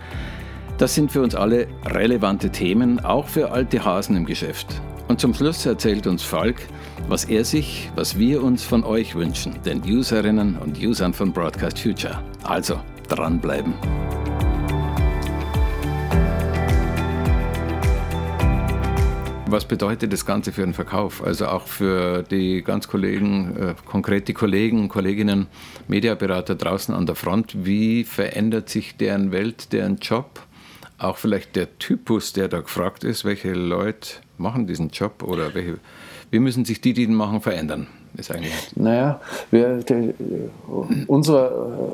das sind für uns alle relevante Themen, auch für alte Hasen im Geschäft. Und zum Schluss erzählt uns Falk, was er sich, was wir uns von euch wünschen, den Userinnen und Usern von Broadcast Future. Also, dranbleiben. Was bedeutet das Ganze für den Verkauf? Also auch für die ganz Kollegen, äh, konkret die Kollegen, Kolleginnen, Mediaberater draußen an der Front. Wie verändert sich deren Welt, deren Job? Auch vielleicht der Typus, der da gefragt ist, welche Leute machen diesen Job oder welche, wie müssen sich die, die den machen, verändern? Ist eigentlich. Naja, wir, der, unsere,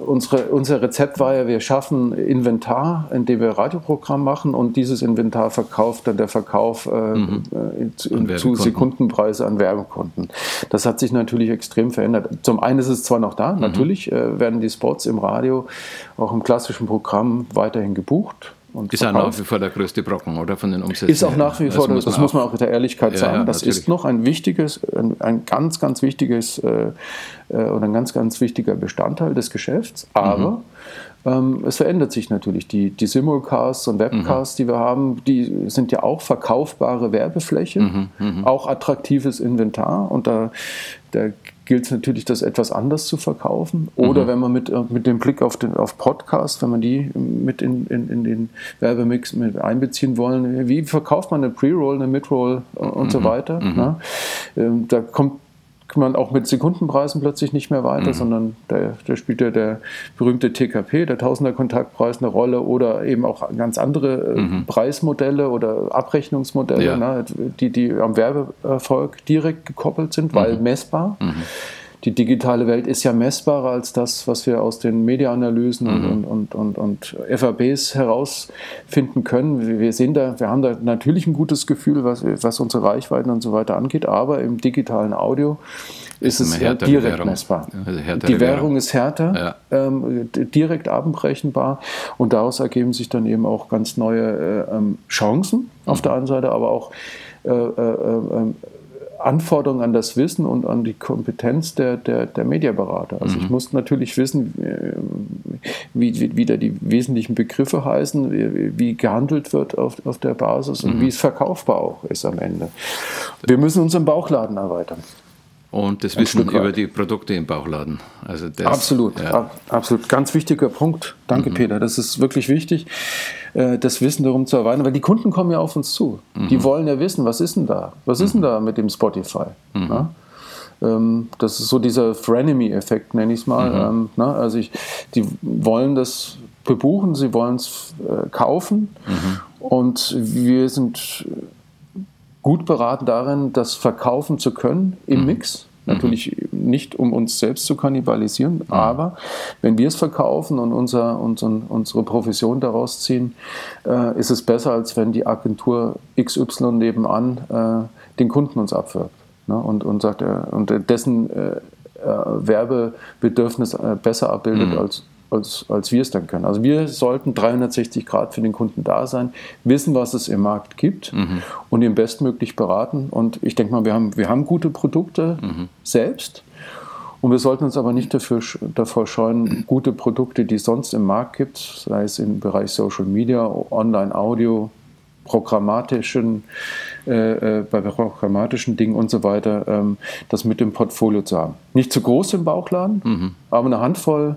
unsere, unser Rezept war ja, wir schaffen Inventar, indem wir Radioprogramm machen und dieses Inventar verkauft dann der Verkauf äh, mhm. zu Sekundenpreise an Werbekunden. Das hat sich natürlich extrem verändert. Zum einen ist es zwar noch da, mhm. natürlich äh, werden die Spots im Radio auch im klassischen Programm weiterhin gebucht und ist ja nach wie vor der größte Brocken, oder? Von den Umsätzen. Ist auch nach wie vor, das, muss, das muss man auch mit der Ehrlichkeit ja, sagen. Ja, das ist noch ein wichtiges, ein, ein ganz, ganz wichtiges äh, äh, oder ein ganz, ganz wichtiger Bestandteil des Geschäfts. Aber mhm. ähm, es verändert sich natürlich. Die, die Simulcasts und Webcasts, mhm. die wir haben, die sind ja auch verkaufbare Werbefläche, mhm. mhm. auch attraktives Inventar. Und da, da gilt es natürlich, das etwas anders zu verkaufen. Oder mhm. wenn man mit, äh, mit dem Blick auf den auf Podcast, wenn man die mit in, in, in den Werbemix mit einbeziehen wollen, wie verkauft man eine Pre-Roll, eine Mid-Roll und mhm. so weiter. Mhm. Ne? Ähm, da kommt man auch mit Sekundenpreisen plötzlich nicht mehr weiter, mhm. sondern da, da spielt ja der berühmte TKP, der Tausender-Kontaktpreis, eine Rolle oder eben auch ganz andere äh, mhm. Preismodelle oder Abrechnungsmodelle, ja. ne, die, die am Werbeerfolg direkt gekoppelt sind, weil mhm. messbar. Die digitale Welt ist ja messbarer als das, was wir aus den Mediaanalysen mhm. und, und, und, und, FABs herausfinden können. Wir sehen da, wir haben da natürlich ein gutes Gefühl, was, was unsere Reichweiten und so weiter angeht, aber im digitalen Audio ist, es direkt Währung. messbar. Also die Währung, Währung ist härter, ja. ähm, direkt abendrechenbar und daraus ergeben sich dann eben auch ganz neue äh, ähm, Chancen auf mhm. der einen Seite, aber auch äh, äh, äh Anforderungen an das Wissen und an die Kompetenz der, der, der Mediaberater. Also mhm. ich muss natürlich wissen, wie, wie, wie da die wesentlichen Begriffe heißen, wie, wie gehandelt wird auf, auf der Basis und mhm. wie es verkaufbar auch ist am Ende. Wir müssen unseren Bauchladen erweitern und das Wissen über die Produkte im Bauchladen. Also das, absolut, ja. absolut. Ganz wichtiger Punkt. Danke, mhm. Peter. Das ist wirklich wichtig, äh, das Wissen darum zu erweitern, weil die Kunden kommen ja auf uns zu. Mhm. Die wollen ja wissen, was ist denn da? Was ist denn mhm. da mit dem Spotify? Mhm. Ähm, das ist so dieser Frenemy-Effekt, nenne ich es mal. Mhm. Ähm, also ich, die wollen das bebuchen, sie wollen es äh, kaufen mhm. und wir sind gut beraten darin, das verkaufen zu können im mhm. Mix. Natürlich mhm. nicht, um uns selbst zu kannibalisieren, mhm. aber wenn wir es verkaufen und unser, unser, unsere Profession daraus ziehen, äh, ist es besser, als wenn die Agentur XY nebenan äh, den Kunden uns abwirbt ne? und, und, sagt, äh, und dessen äh, äh, Werbebedürfnis äh, besser abbildet mhm. als als, als wir es dann können. Also wir sollten 360 Grad für den Kunden da sein, wissen, was es im Markt gibt mhm. und ihn bestmöglich beraten. Und ich denke mal, wir haben, wir haben gute Produkte mhm. selbst. Und wir sollten uns aber nicht dafür, davor scheuen, gute Produkte, die es sonst im Markt gibt, sei es im Bereich Social Media, Online-Audio, programmatischen, äh, äh, bei programmatischen Dingen und so weiter, ähm, das mit dem Portfolio zu haben. Nicht zu groß im Bauchladen, mhm. aber eine Handvoll,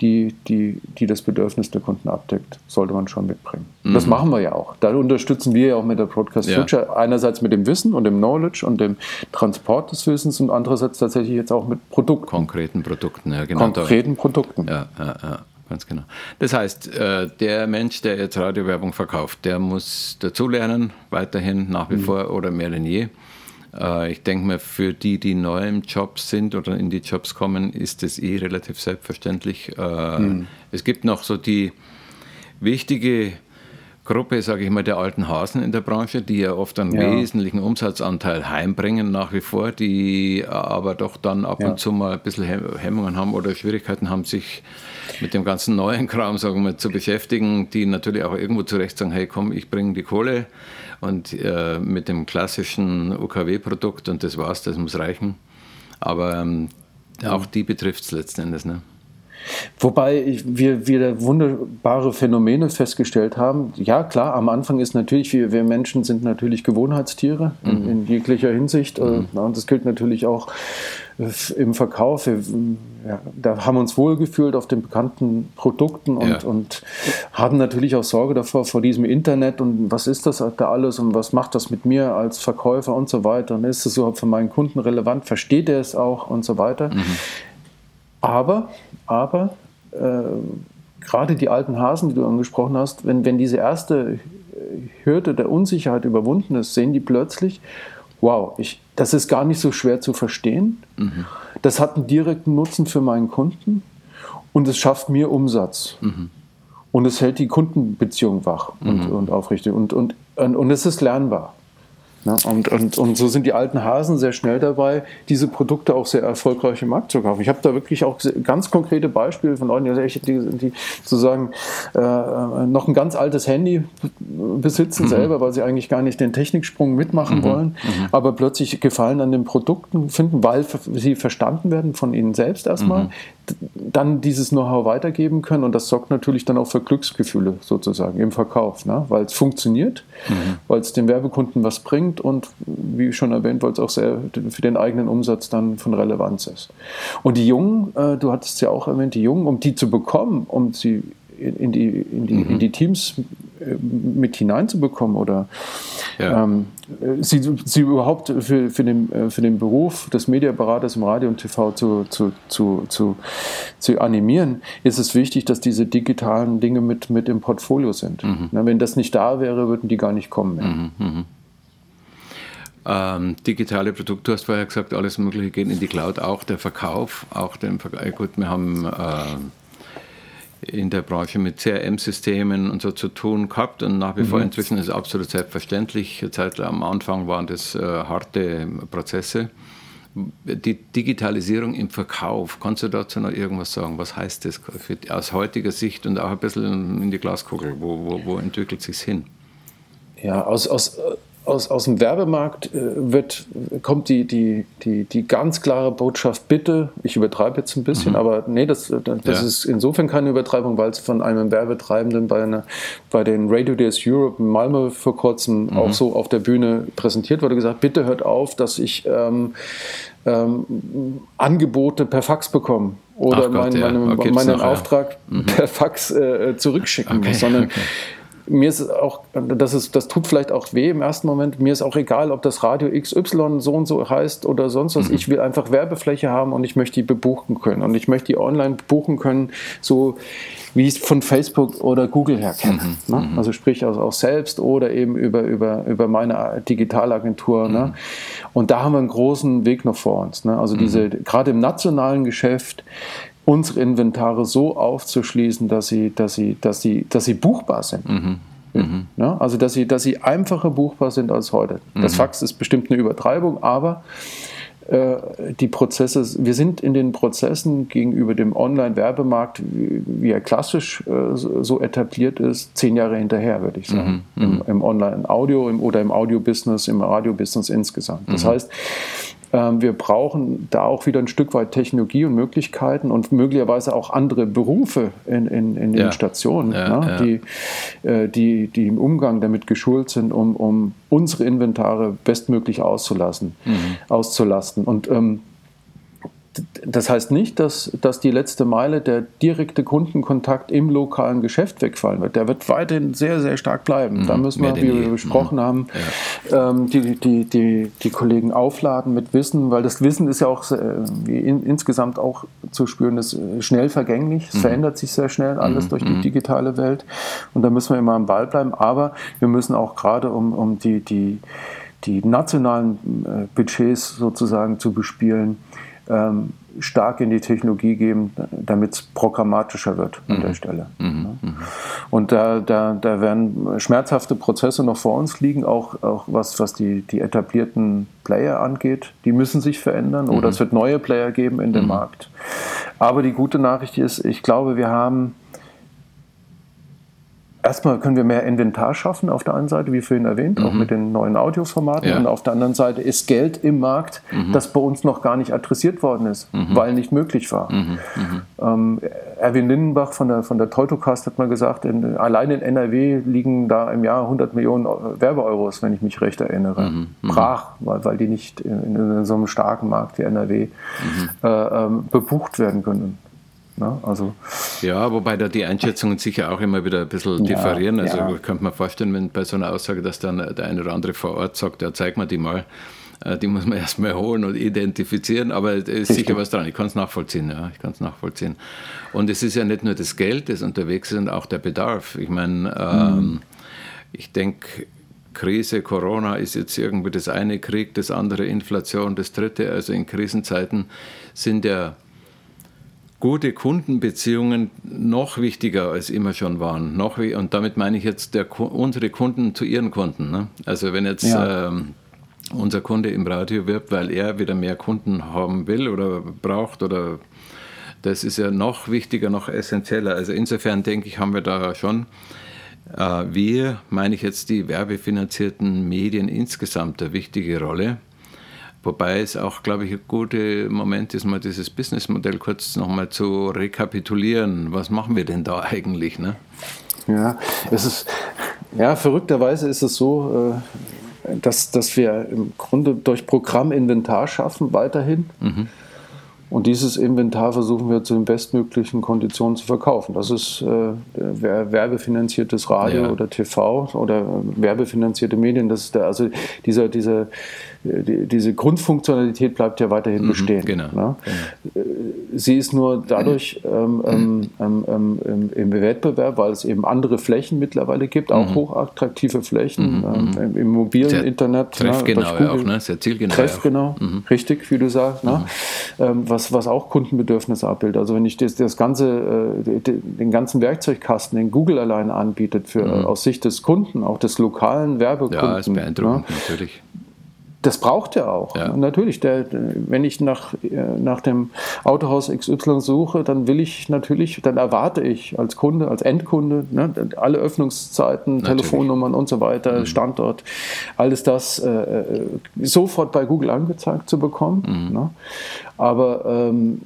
die, die, die das Bedürfnis der Kunden abdeckt, sollte man schon mitbringen. Mhm. Das machen wir ja auch. Da unterstützen wir ja auch mit der Broadcast ja. Future einerseits mit dem Wissen und dem Knowledge und dem Transport des Wissens und andererseits tatsächlich jetzt auch mit Produkten. Konkreten Produkten, ja genau. Konkreten Produkten. Ja, ja, ja ganz genau. Das heißt, äh, der Mensch, der jetzt Radiowerbung verkauft, der muss dazulernen, weiterhin nach wie mhm. vor oder mehr denn je. Äh, ich denke mir, für die, die neu im Job sind oder in die Jobs kommen, ist das eh relativ selbstverständlich. Äh, mhm. Es gibt noch so die wichtige Gruppe, sage ich mal, der alten Hasen in der Branche, die ja oft einen ja. wesentlichen Umsatzanteil heimbringen nach wie vor, die aber doch dann ab ja. und zu mal ein bisschen Hemmungen haben oder Schwierigkeiten haben, sich mit dem ganzen neuen <laughs> Kram, sagen wir, zu beschäftigen, die natürlich auch irgendwo zurecht sagen, hey komm, ich bringe die Kohle und äh, mit dem klassischen UKW-Produkt und das war's, das muss reichen. Aber ähm, auch die betrifft es letzten Endes. Ne? Wobei wir, wir wunderbare Phänomene festgestellt haben. Ja, klar, am Anfang ist natürlich, wir, wir Menschen sind natürlich Gewohnheitstiere in, mhm. in jeglicher Hinsicht. Äh, mhm. Und das gilt natürlich auch äh, im Verkauf. Wir, ja, da haben wir uns wohlgefühlt auf den bekannten Produkten und, ja. und haben natürlich auch Sorge davor, vor diesem Internet und was ist das da alles und was macht das mit mir als Verkäufer und so weiter. Und ist es überhaupt für meinen Kunden relevant? Versteht er es auch und so weiter? Mhm. Aber, aber äh, gerade die alten Hasen, die du angesprochen hast, wenn, wenn diese erste Hürde der Unsicherheit überwunden ist, sehen die plötzlich, wow, ich, das ist gar nicht so schwer zu verstehen. Mhm. Das hat einen direkten Nutzen für meinen Kunden und es schafft mir Umsatz. Mhm. Und es hält die Kundenbeziehung wach und, mhm. und aufrichtig. Und, und, und, und es ist lernbar. Ne? Und, und, und so sind die alten Hasen sehr schnell dabei, diese Produkte auch sehr erfolgreich im Markt zu kaufen. Ich habe da wirklich auch ganz konkrete Beispiele von Leuten, die, die sozusagen äh, noch ein ganz altes Handy besitzen mhm. selber, weil sie eigentlich gar nicht den Techniksprung mitmachen mhm. wollen, mhm. aber plötzlich Gefallen an den Produkten finden, weil sie verstanden werden von ihnen selbst erstmal, mhm. Dann dieses Know-how weitergeben können und das sorgt natürlich dann auch für Glücksgefühle sozusagen im Verkauf, ne? weil es funktioniert, mhm. weil es dem Werbekunden was bringt und wie schon erwähnt, weil es auch sehr für den eigenen Umsatz dann von Relevanz ist. Und die Jungen, äh, du hattest ja auch erwähnt, die Jungen, um die zu bekommen, um sie in die, in die, mhm. in die Teams mit hineinzubekommen oder ja. ähm, sie, sie überhaupt für, für, den, äh, für den Beruf des Mediaberaters im Radio und TV zu, zu, zu, zu, zu animieren, ist es wichtig, dass diese digitalen Dinge mit, mit im Portfolio sind. Mhm. Na, wenn das nicht da wäre, würden die gar nicht kommen. Mhm. mhm. Ähm, digitale Produkte, du hast vorher gesagt, alles Mögliche geht in die Cloud, auch der Verkauf, auch den Verkauf. Gut, wir haben äh, in der Branche mit CRM-Systemen und so zu tun gehabt und nach wie mhm. vor inzwischen ist es absolut selbstverständlich. Zeit am Anfang waren das äh, harte Prozesse. Die Digitalisierung im Verkauf, kannst du dazu noch irgendwas sagen? Was heißt das für, aus heutiger Sicht und auch ein bisschen in die Glaskugel? Wo, wo, wo entwickelt sich hin? Ja, aus, aus aus, aus dem Werbemarkt äh, wird, kommt die, die, die, die ganz klare Botschaft, bitte, ich übertreibe jetzt ein bisschen, mhm. aber nee, das, das ja. ist insofern keine Übertreibung, weil es von einem Werbetreibenden bei, einer, bei den Radio Days Europe in Malmö vor kurzem mhm. auch so auf der Bühne präsentiert wurde, gesagt, bitte hört auf, dass ich ähm, ähm, Angebote per Fax bekomme oder Gott, mein, meine, okay, meinen Auftrag ja. mhm. per Fax äh, zurückschicken okay, muss, sondern okay mir ist auch, das, ist, das tut vielleicht auch weh im ersten Moment, mir ist auch egal, ob das Radio XY so und so heißt oder sonst was. Mhm. Ich will einfach Werbefläche haben und ich möchte die bebuchen können. Und ich möchte die online buchen können, so wie ich es von Facebook oder Google her kenne. Mhm. Ne? Mhm. Also sprich also auch selbst oder eben über, über, über meine Digitalagentur. Ne? Mhm. Und da haben wir einen großen Weg noch vor uns. Ne? Also diese, mhm. gerade im nationalen Geschäft, unsere Inventare so aufzuschließen, dass sie, dass sie, dass sie, dass sie buchbar sind. Mhm. Mhm. Ja, also dass sie, dass sie einfacher buchbar sind als heute. Das mhm. Fax ist bestimmt eine Übertreibung, aber äh, die Prozesse, wir sind in den Prozessen gegenüber dem Online-Werbemarkt, wie, er klassisch äh, so etabliert ist, zehn Jahre hinterher, würde ich sagen. Mhm, Im, mhm. Im Online-Audio oder im Audio-Business, im Radio-Business insgesamt. Das mhm. heißt, wir brauchen da auch wieder ein Stück weit Technologie und Möglichkeiten und möglicherweise auch andere Berufe in, in, in den ja. Stationen, ja, ne? ja. Die, äh, die, die im Umgang damit geschult sind, um, um unsere Inventare bestmöglich auszulassen, mhm. auszulasten. Und ähm, das heißt nicht, dass, dass die letzte Meile der direkte Kundenkontakt im lokalen Geschäft wegfallen wird. Der wird weiterhin sehr, sehr stark bleiben. Mhm, da müssen wir, wie wir besprochen mhm. haben, ja. ähm, die, die, die, die Kollegen aufladen mit Wissen, weil das Wissen ist ja auch äh, in, insgesamt auch zu spüren, ist äh, schnell vergänglich. Es mhm. verändert sich sehr schnell alles mhm. durch die mhm. digitale Welt. Und da müssen wir immer am Ball bleiben. Aber wir müssen auch gerade um, um die, die, die nationalen äh, Budgets sozusagen zu bespielen, ähm, stark in die Technologie geben, damit es programmatischer wird an der mhm. Stelle. Mhm. Mhm. Und da, da, da werden schmerzhafte Prozesse noch vor uns liegen, auch, auch was, was die, die etablierten Player angeht. Die müssen sich verändern oder mhm. es wird neue Player geben in dem mhm. Markt. Aber die gute Nachricht ist, ich glaube, wir haben erstmal können wir mehr Inventar schaffen auf der einen Seite, wie vorhin erwähnt, mhm. auch mit den neuen Audioformaten. Ja. Und auf der anderen Seite ist Geld im Markt, mhm. das bei uns noch gar nicht adressiert worden ist, mhm. weil nicht möglich war. Mhm. Mhm. Ähm, Erwin Lindenbach von der, von der Teutocast hat mal gesagt, in, allein in NRW liegen da im Jahr 100 Millionen Werbeeuros, wenn ich mich recht erinnere. Mhm. Brach, weil, weil die nicht in, in, so einem starken Markt wie NRW äh, ähm, bebucht werden können. Ne? Also, ja, wobei da die Einschätzungen sicher auch immer wieder ein bisschen ja, differieren. Also ja. könnte man vorstellen, wenn bei so einer Aussage, dass dann der eine oder andere vor Ort sagt, ja, zeig mir die mal. Äh, die muss man <laughs> erstmal holen und identifizieren, aber es ist Richtig. sicher was dran. Ich kann es nachvollziehen, ja, ich kann es nachvollziehen. Und es ist ja nicht nur das Geld, das unterwegs ist, sondern auch der Bedarf. Ich meine, ähm, mhm. ich denke, Krise, Corona ist jetzt irgendwie das eine Krieg, das andere Inflation, das dritte. Also in Krisenzeiten sind ja gute Kundenbeziehungen noch wichtiger als immer schon waren. Noch, und damit meine ich jetzt der, unsere Kunden zu ihren Kunden. Ne? Also wenn jetzt ja. ähm, unser Kunde im Radio wirbt, weil er wieder mehr Kunden haben will oder braucht oder das ist ja noch wichtiger, noch essentieller. Also insofern denke ich, haben wir da schon, äh, wir, meine ich jetzt die werbefinanzierten Medien insgesamt eine wichtige Rolle. Wobei es auch, glaube ich, ein guter Moment ist, mal dieses Businessmodell kurz nochmal zu rekapitulieren. Was machen wir denn da eigentlich? Ne? Ja, es ist, ja, verrückterweise ist es so, äh, dass, dass wir im Grunde durch Programm Inventar schaffen weiterhin. Mhm. Und dieses Inventar versuchen wir zu den bestmöglichen Konditionen zu verkaufen. Das ist äh, werbefinanziertes Radio ja. oder TV oder werbefinanzierte Medien. Das ist der, also dieser, dieser die, diese Grundfunktionalität bleibt ja weiterhin mhm, bestehen. Genau, ne? genau, Sie ist nur dadurch ähm, ähm, ähm, ähm, im Wettbewerb, weil es eben andere Flächen mittlerweile gibt, auch mhm. hochattraktive Flächen mhm, ähm, mhm. im mobilen Sehr Internet. Treffgenau ne, auch, ne? Sehr zielgenau. Treffgenau, mhm. richtig, wie du sagst. Ne? Mhm. Was, was auch Kundenbedürfnisse abbildet. Also wenn ich das, das ganze, äh, den ganzen Werkzeugkasten, den Google allein anbietet, für, äh, aus Sicht des Kunden, auch des lokalen Werbekunden. Ja, ist beeindruckend, ne? natürlich das braucht er auch. Ja. Natürlich, der, wenn ich nach, äh, nach dem Autohaus XY suche, dann will ich natürlich, dann erwarte ich als Kunde, als Endkunde, ne, alle Öffnungszeiten, natürlich. Telefonnummern und so weiter, mhm. Standort, alles das äh, äh, sofort bei Google angezeigt zu bekommen. Mhm. Ne? Aber ähm,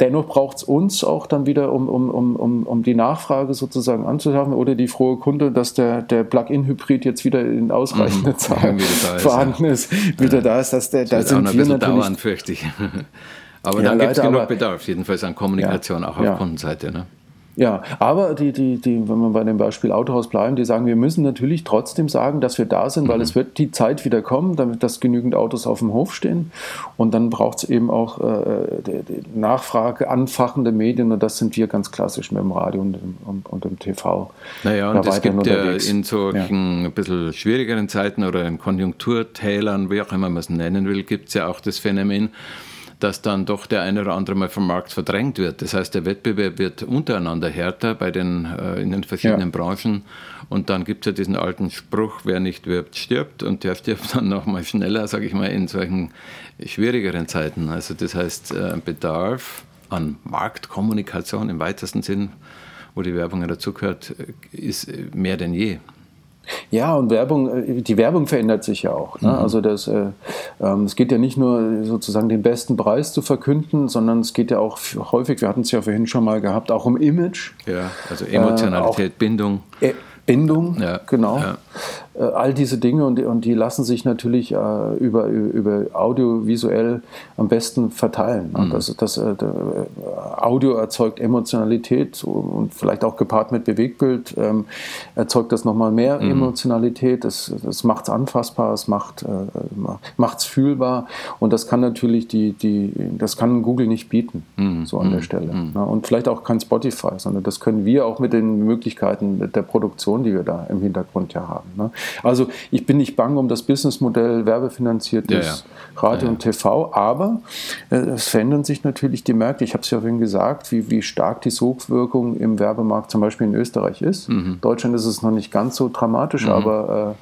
Dennoch braucht es uns auch dann wieder, um, um, um, um die Nachfrage sozusagen anzuschaffen oder die frohe Kunde, dass der, der Plug-in-Hybrid jetzt wieder in ausreichender mhm. Zahl vorhanden ist, wieder da ist. Dass der, das da sind auch noch wir natürlich. Dauern, fürchte ich. <laughs> aber ja, dann gibt es genug Bedarf, jedenfalls an Kommunikation, ja, auch auf ja. Kundenseite. Ne? Ja, aber die, die, die, wenn wir bei dem Beispiel Autohaus bleiben, die sagen, wir müssen natürlich trotzdem sagen, dass wir da sind, weil mhm. es wird die Zeit wieder kommen, damit dass genügend Autos auf dem Hof stehen. Und dann braucht es eben auch äh, die, die Nachfrage, anfachende Medien und das sind wir ganz klassisch mit dem Radio und dem, und, und dem TV. Naja, und es gibt unterwegs. ja in solchen ja. ein bisschen schwierigeren Zeiten oder in Konjunkturtälern, wie auch immer man es nennen will, gibt es ja auch das Phänomen, dass dann doch der eine oder andere mal vom Markt verdrängt wird. Das heißt, der Wettbewerb wird untereinander härter bei den, äh, in den verschiedenen ja. Branchen. Und dann gibt es ja diesen alten Spruch, wer nicht wirbt, stirbt. Und der stirbt <laughs> dann noch mal schneller, sage ich mal, in solchen schwierigeren Zeiten. Also das heißt, äh, Bedarf an Marktkommunikation im weitesten Sinn, wo die Werbung ja dazugehört, ist mehr denn je. Ja, und Werbung, äh, die Werbung verändert sich ja auch. Ne? Mhm. Also das, äh, ähm, es geht ja nicht nur sozusagen den besten Preis zu verkünden, sondern es geht ja auch häufig, wir hatten es ja vorhin schon mal gehabt, auch um Image. Ja, also Emotionalität, äh, Bindung. Äh, Bindung, ja, genau. Ja. Äh, all diese Dinge und, und die lassen sich natürlich äh, über, über audiovisuell am besten verteilen. Mhm. Das, das, äh, Audio erzeugt Emotionalität und vielleicht auch gepaart mit Bewegtbild ähm, erzeugt das nochmal mehr mhm. Emotionalität. Das, das macht es anfassbar, es macht es äh, fühlbar und das kann natürlich die, die, das kann Google nicht bieten, mhm. so an der mhm. Stelle. Mhm. Und vielleicht auch kein Spotify, sondern das können wir auch mit den Möglichkeiten der Produktion, die wir da im Hintergrund ja haben. Ne? Also ich bin nicht bang um das Businessmodell werbefinanziertes ja, ja. Radio ja, und TV, aber äh, es verändern sich natürlich die Märkte. Ich habe es ja vorhin gesagt, wie, wie stark die Sogwirkung im Werbemarkt zum Beispiel in Österreich ist. Mhm. Deutschland ist es noch nicht ganz so dramatisch, mhm. aber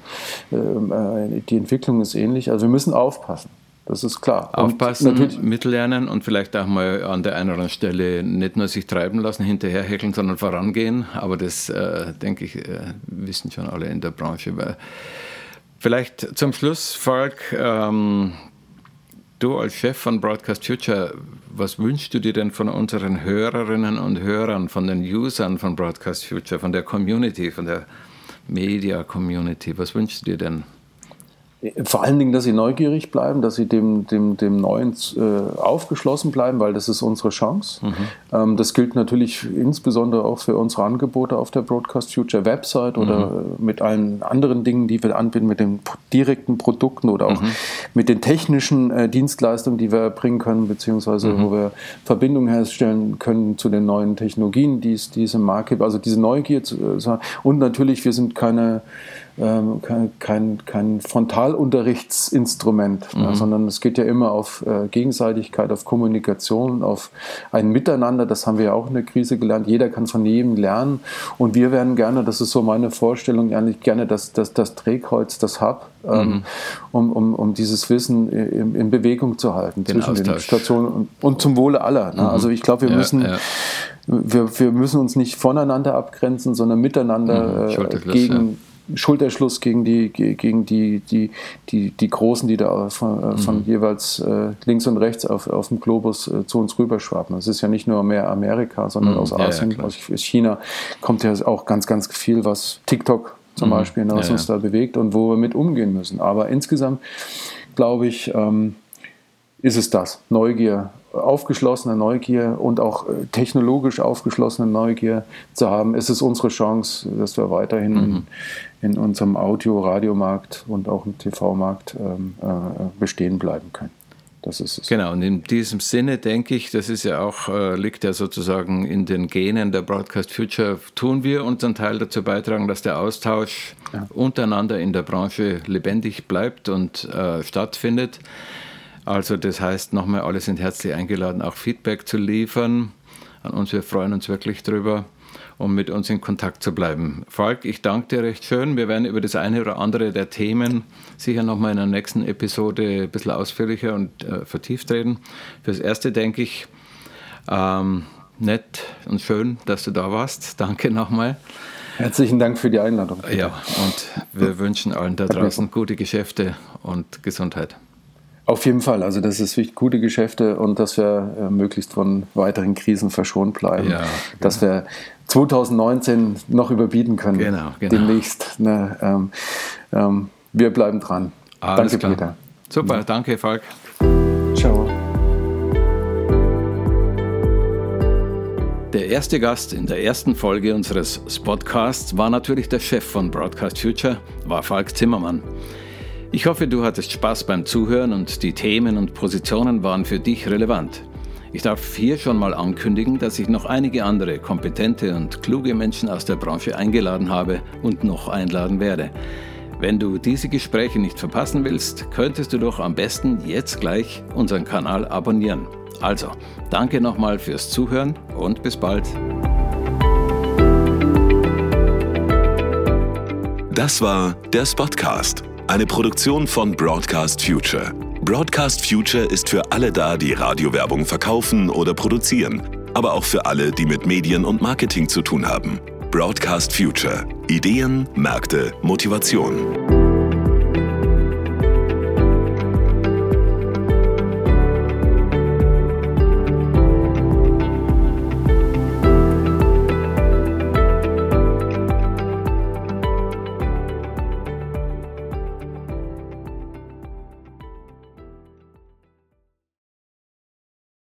äh, äh, die Entwicklung ist ähnlich. Also wir müssen aufpassen. Das ist klar. Aufpassen, mitlernen und vielleicht auch mal an der einen oder anderen Stelle nicht nur sich treiben lassen, hinterherhäkeln, sondern vorangehen. Aber das, äh, denke ich, äh, wissen schon alle in der Branche. Weil vielleicht zum Schluss, Falk, ähm, du als Chef von Broadcast Future, was wünschst du dir denn von unseren Hörerinnen und Hörern, von den Usern von Broadcast Future, von der Community, von der Media Community? Was wünschst du dir denn? Vor allen Dingen, dass sie neugierig bleiben, dass sie dem, dem, dem Neuen äh, aufgeschlossen bleiben, weil das ist unsere Chance. Mhm. Ähm, das gilt natürlich insbesondere auch für unsere Angebote auf der Broadcast Future Website oder mhm. mit allen anderen Dingen, die wir anbieten, mit den direkten Produkten oder auch mhm. mit den technischen äh, Dienstleistungen, die wir erbringen können, beziehungsweise mhm. wo wir Verbindungen herstellen können zu den neuen Technologien, die es, die es im Markt gibt. Also diese Neugier. Zu, äh, und natürlich, wir sind keine ähm, kein, kein, kein Frontalunterrichtsinstrument, mhm. ne, sondern es geht ja immer auf äh, Gegenseitigkeit, auf Kommunikation, auf ein Miteinander. Das haben wir ja auch in der Krise gelernt. Jeder kann von jedem lernen und wir werden gerne, das ist so meine Vorstellung, eigentlich gerne das, das, das Drehkreuz, das Hub, ähm, mhm. um, um, um dieses Wissen in, in Bewegung zu halten den zwischen Austausch. den Stationen und, und, zum Wohle aller. Ne? Mhm. Also ich glaube, wir ja, müssen ja. Wir, wir müssen uns nicht voneinander abgrenzen, sondern miteinander mhm, äh, gegen, Schulterschluss gegen die, gegen die, die, die, die Großen, die da von, äh, von mhm. jeweils äh, links und rechts auf, auf dem Globus äh, zu uns rüberschwappen. Es ist ja nicht nur mehr Amerika, sondern mhm. aus Asien, ja, aus China kommt ja auch ganz, ganz viel, was TikTok zum mhm. Beispiel, ne, was ja, uns da bewegt und wo wir mit umgehen müssen. Aber insgesamt glaube ich, ähm, ist es das. Neugier, aufgeschlossene Neugier und auch äh, technologisch aufgeschlossene Neugier zu haben. Es ist unsere Chance, dass wir weiterhin mhm. in, in, unserem Audio-Radiomarkt und auch im TV-Markt ähm, äh, bestehen bleiben können. Das ist es. Genau, und in diesem Sinne denke ich, das ist ja auch, äh, liegt ja sozusagen in den Genen der Broadcast Future, tun wir unseren Teil dazu beitragen, dass der Austausch ja. untereinander in der Branche lebendig bleibt und äh, stattfindet. Also das heißt nochmal, alle sind herzlich eingeladen, auch Feedback zu liefern an uns. Wir freuen uns wirklich drüber, um mit uns in Kontakt zu bleiben. Falk, ich danke dir recht schön. Wir werden über das eine oder andere der Themen sicher nochmal in der nächsten Episode ein bisschen ausführlicher und äh, vertieft reden. Fürs Erste denke ich, ähm, nett und schön, dass du da warst. Danke nochmal. Herzlichen Dank für die Einladung. Ja, und wir wünschen allen da draußen gute Geschäfte und Gesundheit. Auf jeden Fall. Also das ist wichtig, gute Geschäfte und dass wir äh, möglichst von weiteren Krisen verschont bleiben. Ja, genau. Dass wir 2019 noch überbieten können. Genau, genau. Demnächst. Ne, ähm, ähm, wir bleiben dran. Alles danke, klar. Peter. Super, danke, Falk. Ciao. Der erste Gast in der ersten Folge unseres Podcasts war natürlich der Chef von Broadcast Future, war Falk Zimmermann. Ich hoffe, du hattest Spaß beim Zuhören und die Themen und Positionen waren für dich relevant. Ich darf hier schon mal ankündigen, dass ich noch einige andere kompetente und kluge Menschen aus der Branche eingeladen habe und noch einladen werde. Wenn du diese Gespräche nicht verpassen willst, könntest du doch am besten jetzt gleich unseren Kanal abonnieren. Also, danke nochmal fürs Zuhören und bis bald. Das war der Spotcast eine Produktion von Broadcast Future. Broadcast Future ist für alle da, die Radiowerbung verkaufen oder produzieren, aber auch für alle, die mit Medien und Marketing zu tun haben. Broadcast Future. Ideen, Märkte, Motivation.